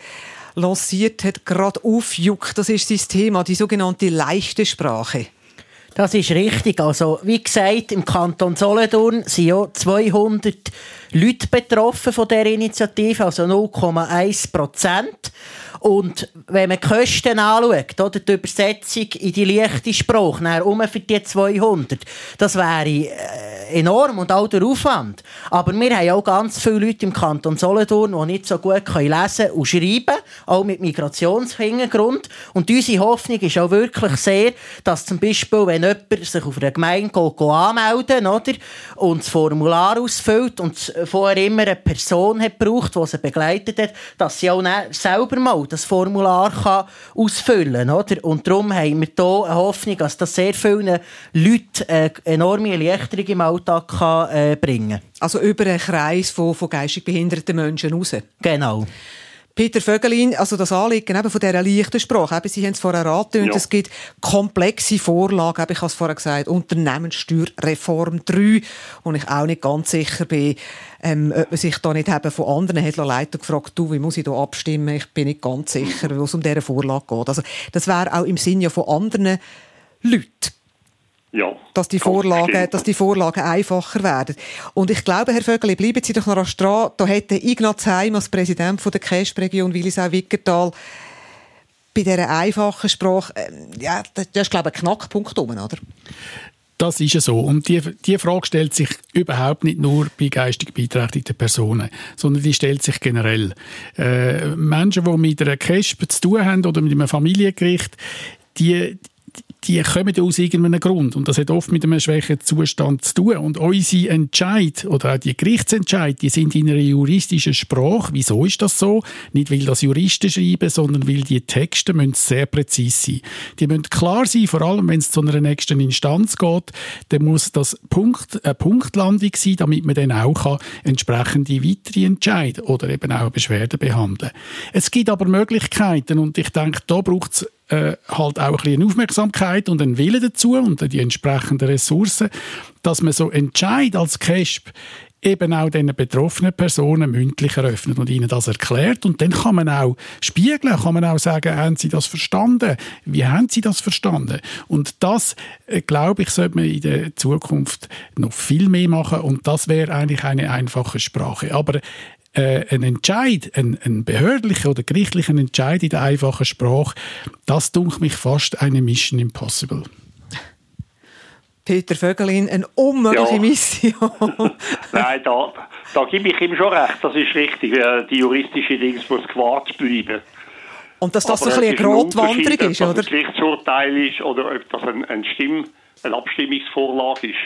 lanciert hat, gerade aufjuckt. Das ist sein Thema, die sogenannte leichte Sprache. Das ist richtig. Also, wie gesagt, im Kanton Solothurn sind ja 200 Leute betroffen von der Initiative, also 0,1 Prozent. Und wenn man die Kosten anschaut, oder die Übersetzung in die leichte Sprache, um für die 200, das wäre äh, enorm und auch der Aufwand. Aber wir haben auch ganz viele Leute im Kanton Solothurn, die nicht so gut können lesen und schreiben, auch mit Migrationshintergrund. Und unsere Hoffnung ist auch wirklich sehr, dass zum Beispiel, wenn jemand sich auf einer Gemeinde geht, geht anmelden oder, und das Formular ausfüllt und vorher immer eine Person hat gebraucht, die sie begleitet hat, dass sie auch selber mal das Formular kann ausfüllen kann. Und darum haben wir hier eine Hoffnung, dass das sehr vielen Leuten eine enorme Erleichterung im Alltag kann, äh, bringen kann. Also über einen Kreis von, von geistig behinderten Menschen raus? Genau. Peter Vögelin, also das Anliegen eben von dieser leichten Sprache, eben, Sie haben es vorher angetönt, ja. es gibt komplexe Vorlagen, eben, ich habe es vorher gesagt, Unternehmenssteuerreform 3, wo ich auch nicht ganz sicher bin, ähm, ob man sich da nicht eben von anderen hat leiten gefragt, du, wie muss ich da abstimmen? Ich bin nicht ganz sicher, wo es um diese Vorlage geht. Also das wäre auch im Sinne von anderen Leuten. Ja, dass, die Vorlagen, dass die Vorlagen einfacher werden. Und ich glaube, Herr Vögeli, bleiben Sie doch noch dran. Da hätte Ignaz Heim als Präsident von der KESP-Region Willisau-Wickertal bei dieser einfachen Sprache, äh, ja, das ist, glaube ich, ein Knackpunkt um, oder? Das ist so. Und die, die Frage stellt sich überhaupt nicht nur bei geistig beeinträchtigten Personen, sondern die stellt sich generell. Äh, Menschen, die mit einer KESP zu tun haben oder mit einem Familiengericht, die, die kommen aus irgendeinem Grund. Und das hat oft mit einem schwächeren Zustand zu tun. Und unsere Entscheid oder auch die Gerichtsentscheid, die sind in einer juristischen Sprache. Wieso ist das so? Nicht, weil das Juristen schreiben, sondern weil die Texte müssen sehr präzise sein. Die müssen klar sein, vor allem wenn es zu einer nächsten Instanz geht, dann muss das Punkt, eine Punktlandung sein, damit man dann auch kann entsprechende weitere Entscheid oder eben auch eine Beschwerde behandeln. Es gibt aber Möglichkeiten und ich denke, da braucht es äh, halt auch ein bisschen Aufmerksamkeit und einen Willen dazu und die entsprechenden Ressourcen, dass man so Entscheid als CASP eben auch den betroffenen Personen mündlich eröffnet und ihnen das erklärt. Und dann kann man auch spiegeln, kann man auch sagen, haben sie das verstanden? Wie haben sie das verstanden? Und das, äh, glaube ich, sollte man in der Zukunft noch viel mehr machen und das wäre eigentlich eine einfache Sprache. Aber äh, ein Entscheid, ein, ein behördlicher oder gerichtlicher Entscheid in der einfachen Sprache, das dunkelt mich fast eine Mission Impossible. Peter Vögelin, eine unmögliche ja. Mission. Nein, da, da gebe ich ihm schon recht. Das ist richtig. Die juristische Dings muss gewahrt bleiben. Und dass das Aber so ein eine Grotwanderung ist, oder? Ob das ein Gerichtsurteil ist oder ob das ein, ein Stimm, eine Abstimmungsvorlage ist.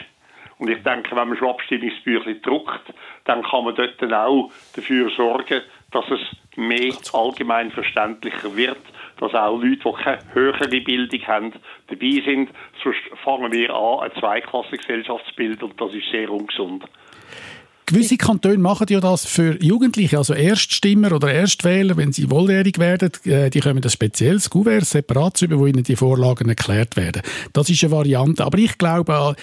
Und ich denke, wenn man schon Abstimmungsbücher druckt, dann kann man dort dann auch dafür sorgen, dass es mehr allgemein verständlicher wird, dass auch Leute, die keine höhere Bildung haben, dabei sind. Sonst fangen wir an, ein Zweiklassengesellschaftsbild und das ist sehr ungesund. Gewisse Kantone machen ja das für Jugendliche, also Erststimmer oder Erstwähler, wenn sie volljährig werden, äh, die kommen ein spezielles Kuvert separat über, wo ihnen die Vorlagen erklärt werden. Das ist eine Variante. Aber ich glaube,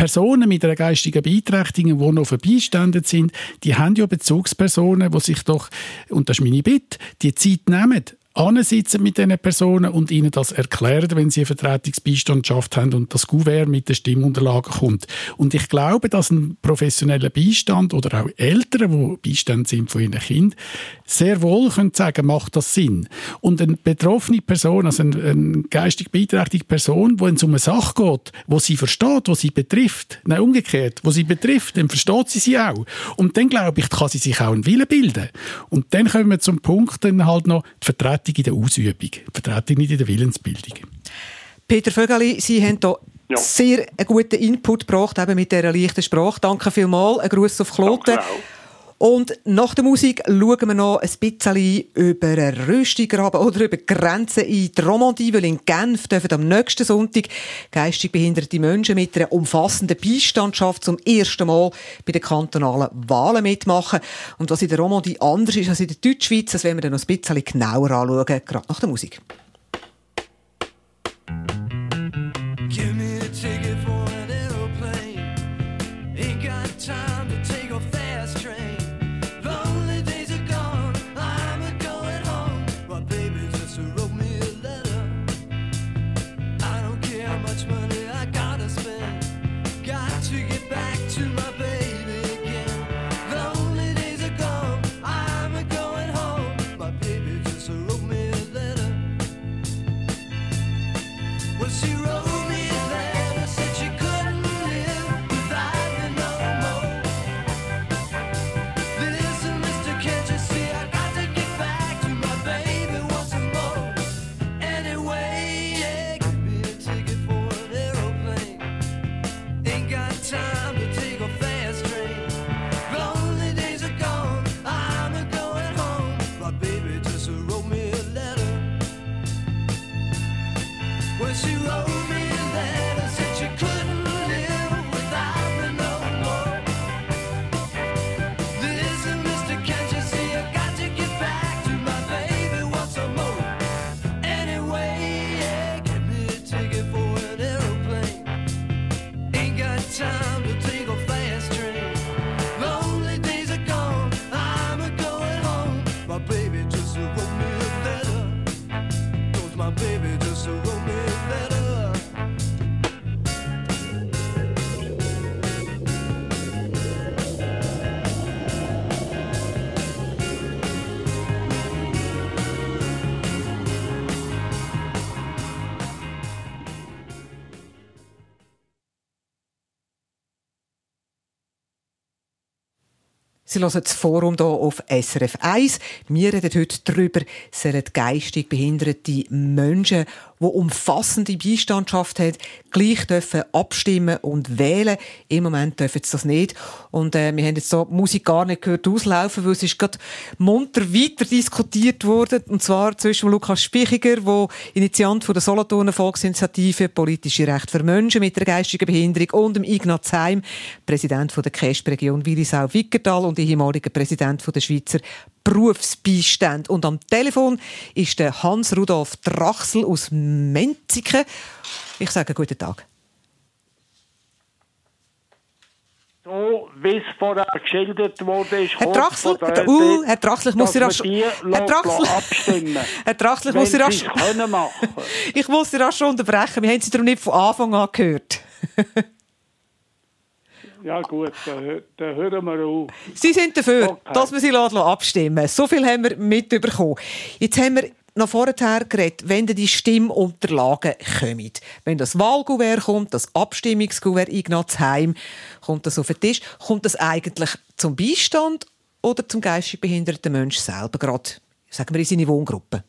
Personen mit einer geistigen Beeinträchtigung, die noch verbeiständend sind, die haben ja Bezugspersonen, die sich doch, und das ist meine Bitte, die Zeit nehmen, ansitzen mit diesen Personen und ihnen das erklären, wenn sie eine Vertretungsbeistandschaft haben und das Gouverne mit den Stimmunterlagen kommt. Und ich glaube, dass ein professioneller Beistand oder auch Eltern, die Beistand sind von ihren Kindern, sehr wohl können sagen, macht das Sinn. Und eine betroffene Person, also eine, eine geistig beeinträchtigte Person, wo es um eine Sache geht, wo sie versteht, wo sie betrifft, nein, umgekehrt, wo sie betrifft, dann versteht sie sie auch. Und dann, glaube ich, kann sie sich auch einen Willen bilden. Und dann kommen wir zum Punkt, dann halt noch die Vertretung Vertretung in der Ausübung, Vertretung nicht in der Willensbildung. Peter Vögeli, Sie haben hier ja. sehr einen guten Input gebracht, eben mit dieser leichten Sprache. Danke vielmals. Ein Gruß auf Kloten. Und nach der Musik schauen wir noch ein bisschen über einen Röstigraben oder über Grenzen in die Romandie, weil in Genf dürfen am nächsten Sonntag geistig behinderte Menschen mit einer umfassenden Beistandschaft zum ersten Mal bei den kantonalen Wahlen mitmachen. Und was in der Romandie anders ist als in der Deutschschweiz, das werden wir dann noch ein bisschen genauer anschauen, gerade nach der Musik. Sie hören das Forum hier auf SRF 1. Wir reden heute darüber, sollen geistig behinderte Menschen, die umfassende Beistandschaft haben, gleich dürfen abstimmen und wählen. Im Moment dürfen sie das nicht. Und äh, wir haben jetzt so die Musik gar nicht gehört auslaufen, weil es ist gerade munter weiter diskutiert worden. Und zwar zwischen Lukas Spichiger, der Initiant von der Solothurner Volksinitiative Politische Rechte für Menschen mit einer geistigen Behinderung und dem Ignaz Heim, Präsident von der KESP-Region Willisau-Wickertal und ehemaliger Präsident von der Schweizer Berufsbeistand. Und am Telefon ist der Hans-Rudolf Drachsel aus Menziken. Ich sage guten Tag. So, wie es vorher geschildert wurde, ist Herr Drachsel, der uh, Herr Drachsel, ich muss wir rasch, Herr Drachsel, abstimmen. Herr Drachsel, ich muss sie rasch, ich muss dir rasch schon unterbrechen. Wir haben Sie darum nicht von Anfang an gehört. Ja gut, dann, hö- dann hören wir auf. Sie sind dafür, Okay. dass wir sie lassen abstimmen So viel haben wir mitbekommen. Jetzt haben wir noch vorher geredet, wenn die Stimmunterlagen kommen. Wenn das Wahlgouvert kommt, das Abstimmungsgouvert Ignaz Heim, kommt das auf den Tisch, kommt das eigentlich zum Beistand oder zum geistig behinderten Menschen selber, gerade, sagen wir, in seine Wohngruppe?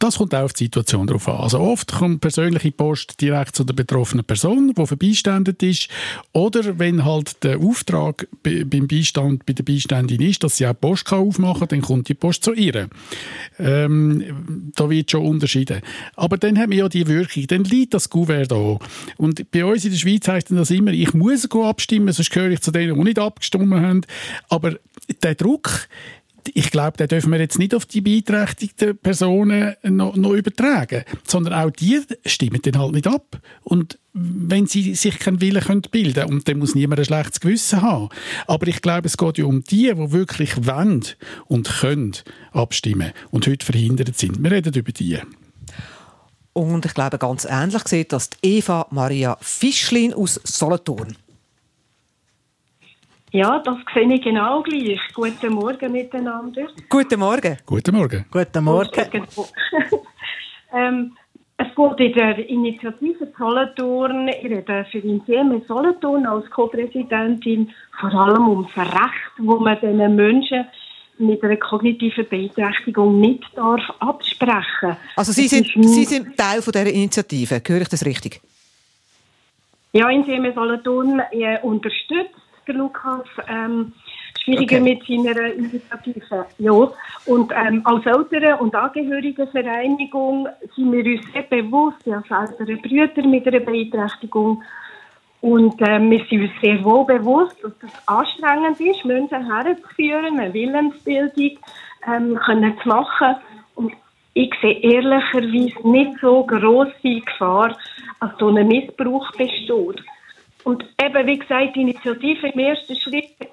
Das kommt auch auf die Situation drauf an. Also oft kommt persönliche Post direkt zu der betroffenen Person, die verbeistandet ist. Oder wenn halt der Auftrag be- beim Beistand, bei der Beiständin ist, dass sie auch Post kann aufmachen kann, dann kommt die Post zu ihr. Ähm, da wird schon unterschieden. Aber dann haben wir ja die Wirkung, dann liegt das Gouvert da. Und bei uns in der Schweiz dann das immer, ich muss abstimmen, sonst gehöre ich zu denen, die nicht abgestimmt haben. Aber der Druck, ich glaube, den dürfen wir jetzt nicht auf die beeinträchtigten Personen noch, noch übertragen, sondern auch die stimmen dann halt nicht ab. Und wenn sie sich keinen Willen können bilden können, und dann muss niemand ein schlechtes Gewissen haben. Aber ich glaube, es geht ja um die, die wirklich wollen und können abstimmen und heute verhindert sind. Wir reden über die. Und ich glaube, ganz ähnlich sieht das die Eva Maria Fischlin aus Solothurn. Ja, das sehe ich genau gleich. Guten Morgen miteinander. Guten Morgen. Guten Morgen. Guten Morgen. ähm, es geht in der Initiative Solothurn, ich rede für Insieme Solothurn als Co-Präsidentin, vor allem ums Recht, wo man den Menschen mit einer kognitiven Beeinträchtigung nicht darf absprechen Also Sie sind, Sie sind Teil von dieser Initiative, höre ich das richtig? Ja, Insieme Solothurn äh, unterstützt der Lukas ähm, Schwieriger Okay. mit seiner Initiative. Ja. Und ähm, als Eltern- und Angehörigenvereinigung sind wir uns sehr bewusst, ja, selber Brüder mit einer Beeinträchtigung. Und ähm, wir sind uns sehr wohl bewusst, dass es anstrengend ist, Menschen herzuführen, eine Willensbildung ähm, können zu machen. Und ich sehe ehrlicherweise nicht so grosse Gefahr, als so ein Missbrauch besteht. Und eben, wie gesagt, die Initiative im ersten Schritt geht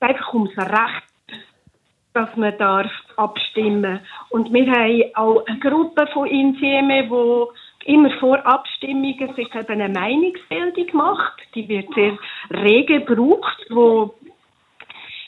einfach ums Recht, dass man darf abstimmen Und wir haben auch eine Gruppe von Insieme, die immer vor Abstimmungen sich eben eine Meinungsbildung macht. Die wird sehr rege gebraucht, wo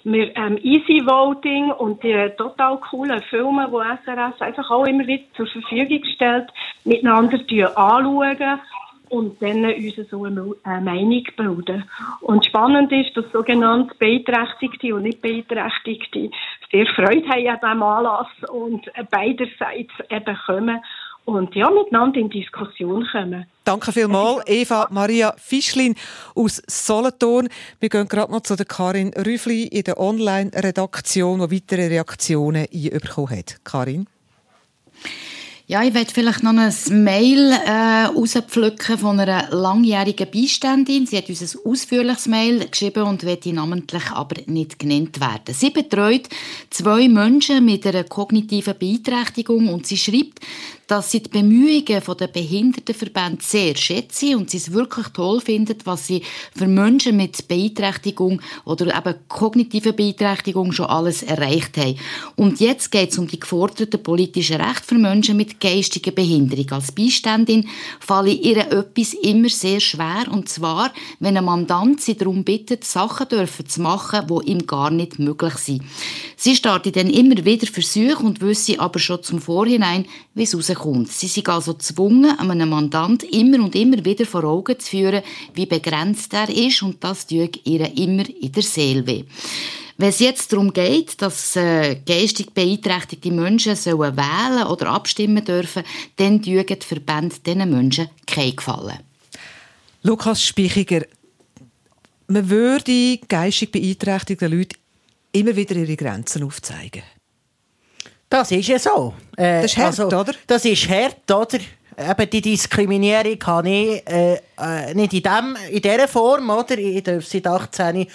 wir ähm, Easy Voting und die total coolen Filme, die SRS einfach auch immer wieder zur Verfügung stellt, miteinander anschauen und dann uns so eine äh, Meinung bilden. Und spannend ist, dass sogenannte Beeinträchtigte und nicht Beeinträchtigte sehr Freude haben an diesem Anlass und beiderseits eben kommen und ja, miteinander in Diskussion kommen. Danke vielmals, Eva Maria Fischlin aus Solothurn. Wir gehen gerade noch zu der Karin Rüffli in der Online-Redaktion, die weitere Reaktionen einbekommen hat. Karin? Ja, ich werde vielleicht noch ein Mail äh, rauspflücken von einer langjährigen Beiständin. Sie hat uns ein ausführliches Mail geschrieben und wird namentlich aber nicht genannt werden. Sie betreut zwei Menschen mit einer kognitiven Beeinträchtigung und sie schreibt, dass sie die Bemühungen der Behindertenverbände sehr schätze und sie es wirklich toll findet, was sie für Menschen mit Beeinträchtigung oder eben kognitiver Beeinträchtigung schon alles erreicht haben. Und jetzt geht es um die geforderten politischen Rechte für Menschen mit geistiger Behinderung. Als Beiständin falle ihr etwas immer sehr schwer und zwar, wenn ein Mandant sie darum bittet, Sachen dürfen zu machen, die ihm gar nicht möglich sind. Sie startet dann immer wieder Versuche und wüsste aber schon zum Vorhinein, wie es rauskommt. Sie sind also gezwungen, einem Mandant immer und immer wieder vor Augen zu führen, wie begrenzt er ist und das tut ihr immer in der Seele weh. Wenn es jetzt darum geht, dass äh, geistig beeinträchtigte Menschen sollen wählen oder abstimmen dürfen, dann tun die Verbände diesen Menschen keinen Gefallen. Lukas Spichiger, man würde geistig beeinträchtigten Leuten immer wieder ihre Grenzen aufzeigen. Das ist ja so. Äh, das ist hart, also, oder? Das ist hart, oder? Eben die Diskriminierung habe ich äh, äh, nicht in, dem, in dieser Form, oder? Ich darf seit 18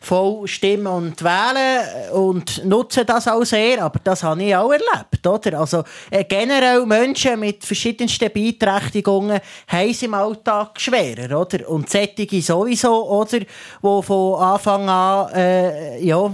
voll stimmen und wählen und nutze das auch sehr, aber das habe ich auch erlebt, oder? Also äh, generell Menschen mit verschiedensten Beeinträchtigungen haben es im Alltag schwerer, oder? Und sättige sowieso, oder? Wo von Anfang an äh, ja,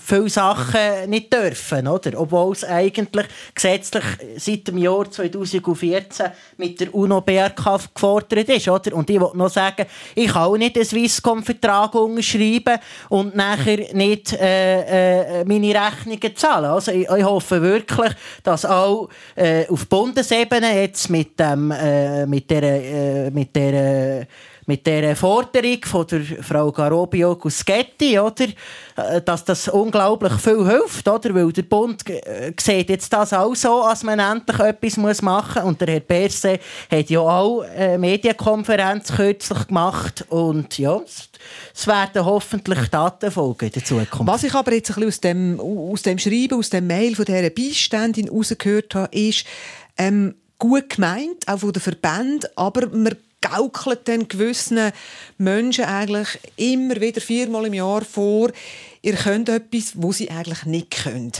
viele Sachen nicht dürfen, oder? Obwohl es eigentlich gesetzlich seit dem Jahr 2014 mit der UNO-BRK gefordert ist, oder? Und ich wollte noch sagen, ich kann auch nicht einen Swisscom-Vertrag unterschreiben und nachher nicht äh, äh, meine Rechnungen zahlen. Also ich, ich, hoffe wirklich, dass auch äh, auf Bundesebene jetzt mit, dem, äh, mit der, äh, mit der mit der Forderung von der Frau Garobio Guschetti, oder, äh, dass das unglaublich viel hilft, oder? weil der Bund äh, sieht jetzt das auch so, als man endlich etwas machen muss. Und der Herr Berse hat ja auch eine Medienkonferenz kürzlich gemacht und ja, es werden hoffentlich Daten folgen in der Zukunft. Was ich aber jetzt ein bisschen aus dem, aus dem Schreiben, aus dem Mail von dieser Beiständin herausgehört habe, ist, ähm, gut gemeint, auch von den Verbänden, aber man gaukelt dann gewissen Menschen eigentlich immer wieder viermal im Jahr vor, ihr könnt etwas, was sie eigentlich nicht können.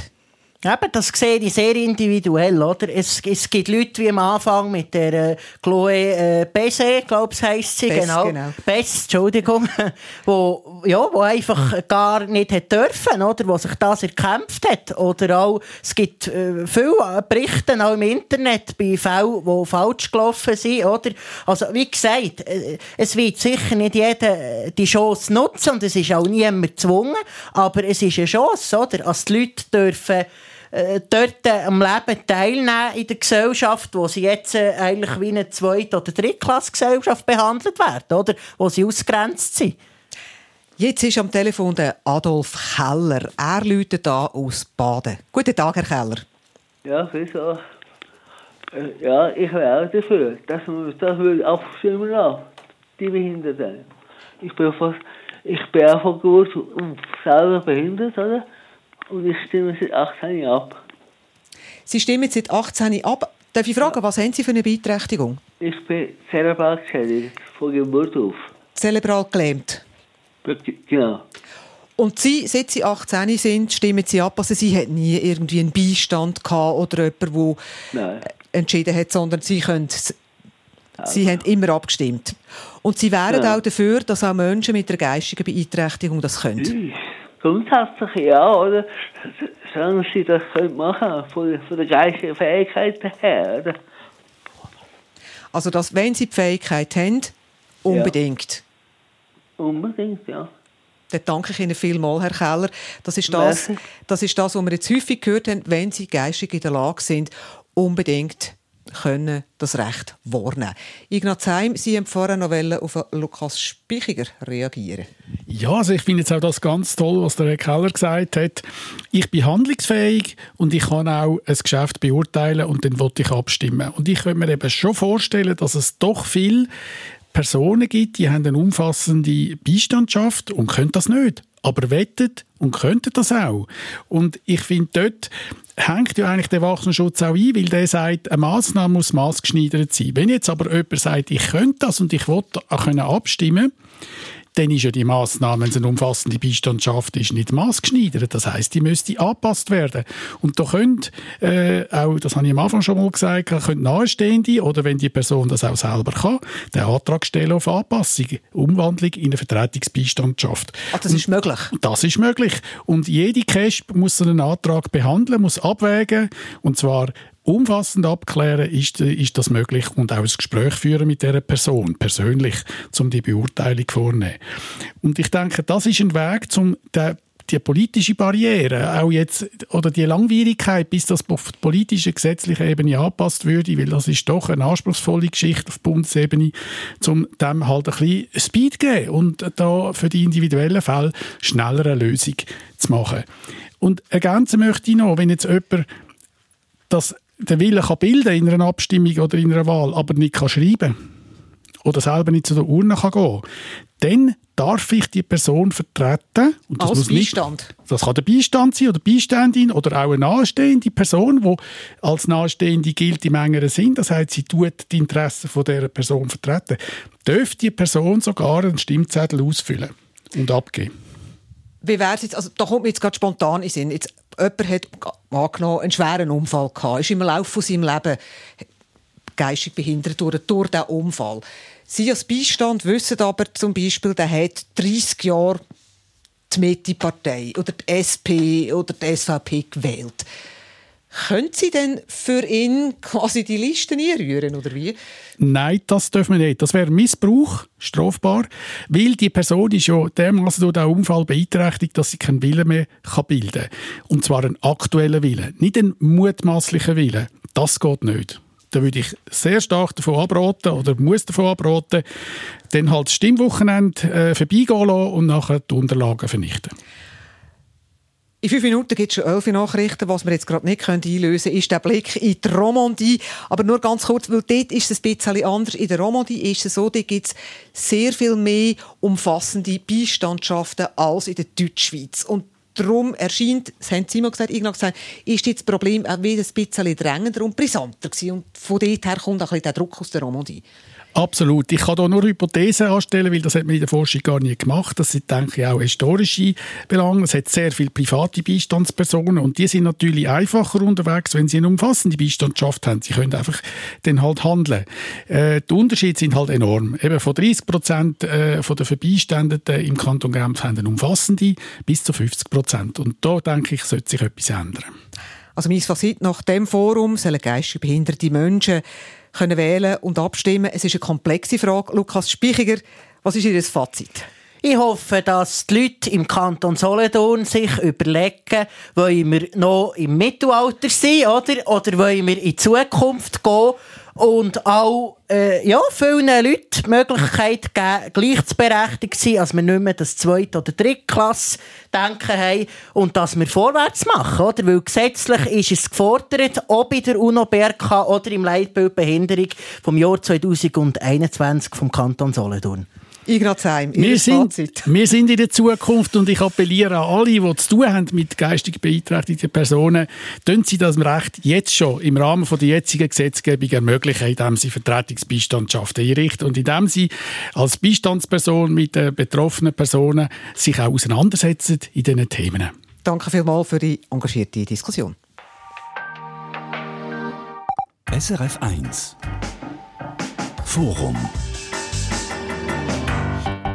Eben, das sehe ich sehr individuell, oder? Es, es gibt Leute wie am Anfang mit der äh, Chloe äh, Besset, glaube ich, heisst sie, Bess, genau. genau. Bess, Entschuldigung, wo, ja, wo einfach gar nicht hat dürfen, oder? Wo sich das erkämpft hat. Oder auch, es gibt äh, viele Berichte auch im Internet bei Fällen, die falsch gelaufen sind, oder? Also, wie gesagt, äh, es wird sicher nicht jeder die Chance nutzen und es ist auch niemand gezwungen, aber es ist eine Chance, oder? Als die Leute dürfen äh, dort äh, am Leben teilnehmen in der Gesellschaft, wo sie jetzt äh, eigentlich wie eine Zweit- oder Drittklassgesellschaft behandelt werden, oder? Wo sie ausgrenzt sind. Jetzt ist am Telefon der Adolf Keller. Er läutet da aus Baden. Guten Tag, Herr Keller. Ja, wieso? Ja, ich wäre auch dafür, dass man das will abstimmen lassen, die Behinderten. Ich bin fast, ich bin auch von Geburt und selber behindert, oder? Und ich stimme seit 18 Jahren ab. Sie stimmen seit 18 ab. Darf ich fragen, was haben Sie für eine Beeinträchtigung? Ich bin zerebral geschädigt, von Geburt auf. Zelebral gelähmt. Genau. Und Sie, seit Sie 18 sind, stimmen Sie ab. Also Sie hatten nie irgendwie einen Beistand gehabt oder jemanden, der Nein. entschieden hat, sondern Sie können, Sie haben immer abgestimmt. Und Sie wären Ja. auch dafür, dass auch Menschen mit einer geistigen Beeinträchtigung das können. Grundsätzlich ja, oder? Solange sie das können machen, von, von der geistigen Fähigkeit her, oder? Also, dass, wenn Sie die Fähigkeit haben, unbedingt. Unbedingt, ja. Dann danke ich Ihnen vielmals, Herr Keller. Das ist das, Merci. das ist das, was wir jetzt häufig gehört haben, wenn Sie geistig in der Lage sind, unbedingt können das Recht wahrnehmen. Ignaz Heim, Sie haben vorher noch auf Lukas Spichiger reagieren. Ja, also ich finde jetzt auch das ganz toll, was der Herr Keller gesagt hat. Ich bin handlungsfähig und ich kann auch ein Geschäft beurteilen und dann wollte ich abstimmen. Und ich könnte mir eben schon vorstellen, dass es doch viel Personen gibt, die haben eine umfassende Beistandschaft und können das nicht, aber wettet und könnten das auch. Und ich finde, dort hängt ja eigentlich der Erwachsenenschutz auch ein, weil der sagt, eine Massnahme muss maßgeschneidert sein. Wenn jetzt aber jemand sagt, ich könnte das und ich will auch können abstimmen dann ist ja die Massnahme, wenn es eine umfassende Beistandschaft ist, nicht maßgeschneidert. Das heißt, die müsste angepasst werden. Und da können äh, auch, das habe ich am Anfang schon mal gesagt, können Nahestehende oder wenn die Person das auch selber kann, den Antrag stellen auf Anpassung, Umwandlung in eine Vertretungsbeistandschaft. Ach, das ist möglich? Das ist möglich. Und jede CASP muss einen Antrag behandeln, muss abwägen und zwar umfassend abklären, ist, ist das möglich und auch ein Gespräch führen mit der Person persönlich, um die Beurteilung vorzunehmen. Und ich denke, das ist ein Weg, um die politische Barriere, auch jetzt, oder die Langwierigkeit, bis das auf die politische, gesetzliche Ebene angepasst würde, weil das ist doch eine anspruchsvolle Geschichte auf Bundesebene, um dem halt ein bisschen Speed geben und da für die individuellen Fälle schneller eine Lösung zu machen. Und ergänzen möchte ich noch, wenn jetzt jemand das den Willen kann bilden in einer Abstimmung oder in einer Wahl, aber nicht kann schreiben oder selber nicht zu der Urne kann gehen, dann darf ich die Person vertreten. Und das Als muss nicht- Beistand? das kann der Beistand sein oder Beiständin oder auch eine nahestehende Person, die als Nahestehende gilt im engeren Sinn. Das heißt, sie tut die Interessen von der Person vertreten. Dürfte die Person sogar einen Stimmzettel ausfüllen und abgeben. Wie wäre jetzt, also da kommt mir jetzt gerade spontan in Sinn, jetzt, jemand hat angenommen, einen schweren Unfall gehabt, ist im Laufe von seinem geistig behindert durch, durch diesen Unfall. Sie als Beistand wissen aber zum Beispiel, der hat 30 Jahre die Mitte-Partei oder die SP oder die SVP gewählt. Können Sie denn für ihn quasi die Listen einrühren, oder wie? Nein, das dürfen wir nicht. Das wäre Missbrauch, strafbar, weil die Person ist ja dermaßen durch den Unfall beeinträchtigt, dass sie keinen Willen mehr bilden kann. Und zwar einen aktuellen Willen, nicht einen mutmaßlichen Willen. Das geht nicht. Da würde ich sehr stark davon abraten oder muss davon abraten, dann halt das Stimmwochenende äh, vorbeigehen lassen und nachher die Unterlagen vernichten. In fünf Minuten gibt es schon elf Nachrichten. Was wir jetzt gerade nicht einlösen können, ist der Blick in die Romandie. Aber nur ganz kurz, weil dort ist es ein bisschen anders. In der Romandie ist es so, dort gibt es sehr viel mehr umfassende Beistandschaften als in der Deutschschweiz. Und darum erscheint, das haben Sie mal gesagt, Ignaz gesagt, ist jetzt das Problem auch wieder ein bisschen drängender und brisanter gewesen. Und von dort her kommt auch ein bisschen der Druck aus der Romandie. Absolut. Ich kann hier nur Hypothesen anstellen, weil das hat man in der Forschung gar nicht gemacht. Das sind, denke ich, auch historische Belange. Es hat sehr viele private Beistandspersonen und die sind natürlich einfacher unterwegs, wenn sie eine umfassende Beistandschaft haben. Sie können einfach dann halt handeln. Äh, die Unterschiede sind halt enorm. Eben von 30 Prozent äh, der Verbeistandeten im Kanton Genf haben eine umfassende bis zu 50 Prozent. Und da, denke ich, sollte sich etwas ändern. Also mein Fazit nach dem Forum sollen geistig behinderte Menschen können wählen und abstimmen. Es ist eine komplexe Frage. Lukas Spichiger, was ist Ihr Fazit? Ich hoffe, dass die Leute im Kanton Solothurn sich überlegen, wollen wir noch im Mittelalter sein, oder? Oder wollen wir in die Zukunft gehen und auch äh, ja, vielen Leuten die Möglichkeit geben, gleichberechtigt zu sein, als wir nicht mehr das zweite oder dritte Klasse denken haben und dass wir vorwärts machen, oder? Weil gesetzlich ist es gefordert, ob in der UNO-BRK oder im Leitbild Behinderung vom Jahr 2021 vom Kanton Solothurn. Ignaz Heim, Wir sind, wir sind in der Zukunft und ich appelliere an alle, die zu tun haben mit geistig beeinträchtigten Personen, tun sie das Recht jetzt schon im Rahmen von der jetzigen Gesetzgebung ermöglichen, indem sie Vertretungsbeistandschaften einrichten und indem sie als Beistandsperson mit den betroffenen Personen sich auch auseinandersetzen in diesen Themen. Danke vielmals für die engagierte Diskussion. SRF 1 Forum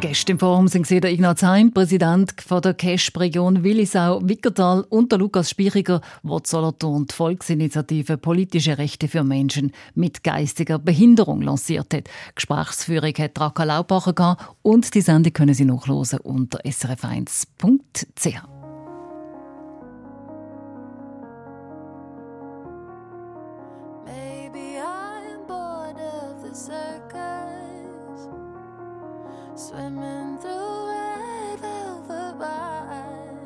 Gäste im Forum sind der Ignaz Hein, Präsident der CASP-Region Willisau-Wickertal und der Lukas Spichiger, der Solothurn Volksinitiative Politische Rechte für Menschen mit geistiger Behinderung lanciert hat. Gesprächsführung hat Raka Laubacher und die Sendung können Sie nachlesen unter srf1.ch. Swimming through red velvet wine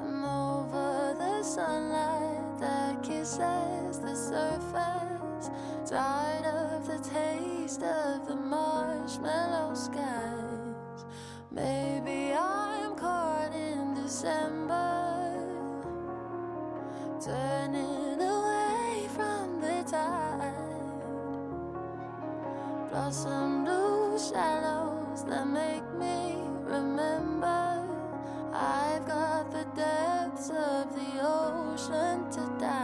And over the sunlight that kisses the surface. Tired of the taste of the marshmallow skies. Maybe I'm caught in December. Turning away from the tide. Blossom blue shallows that make me remember I've got the depths of the ocean to dive.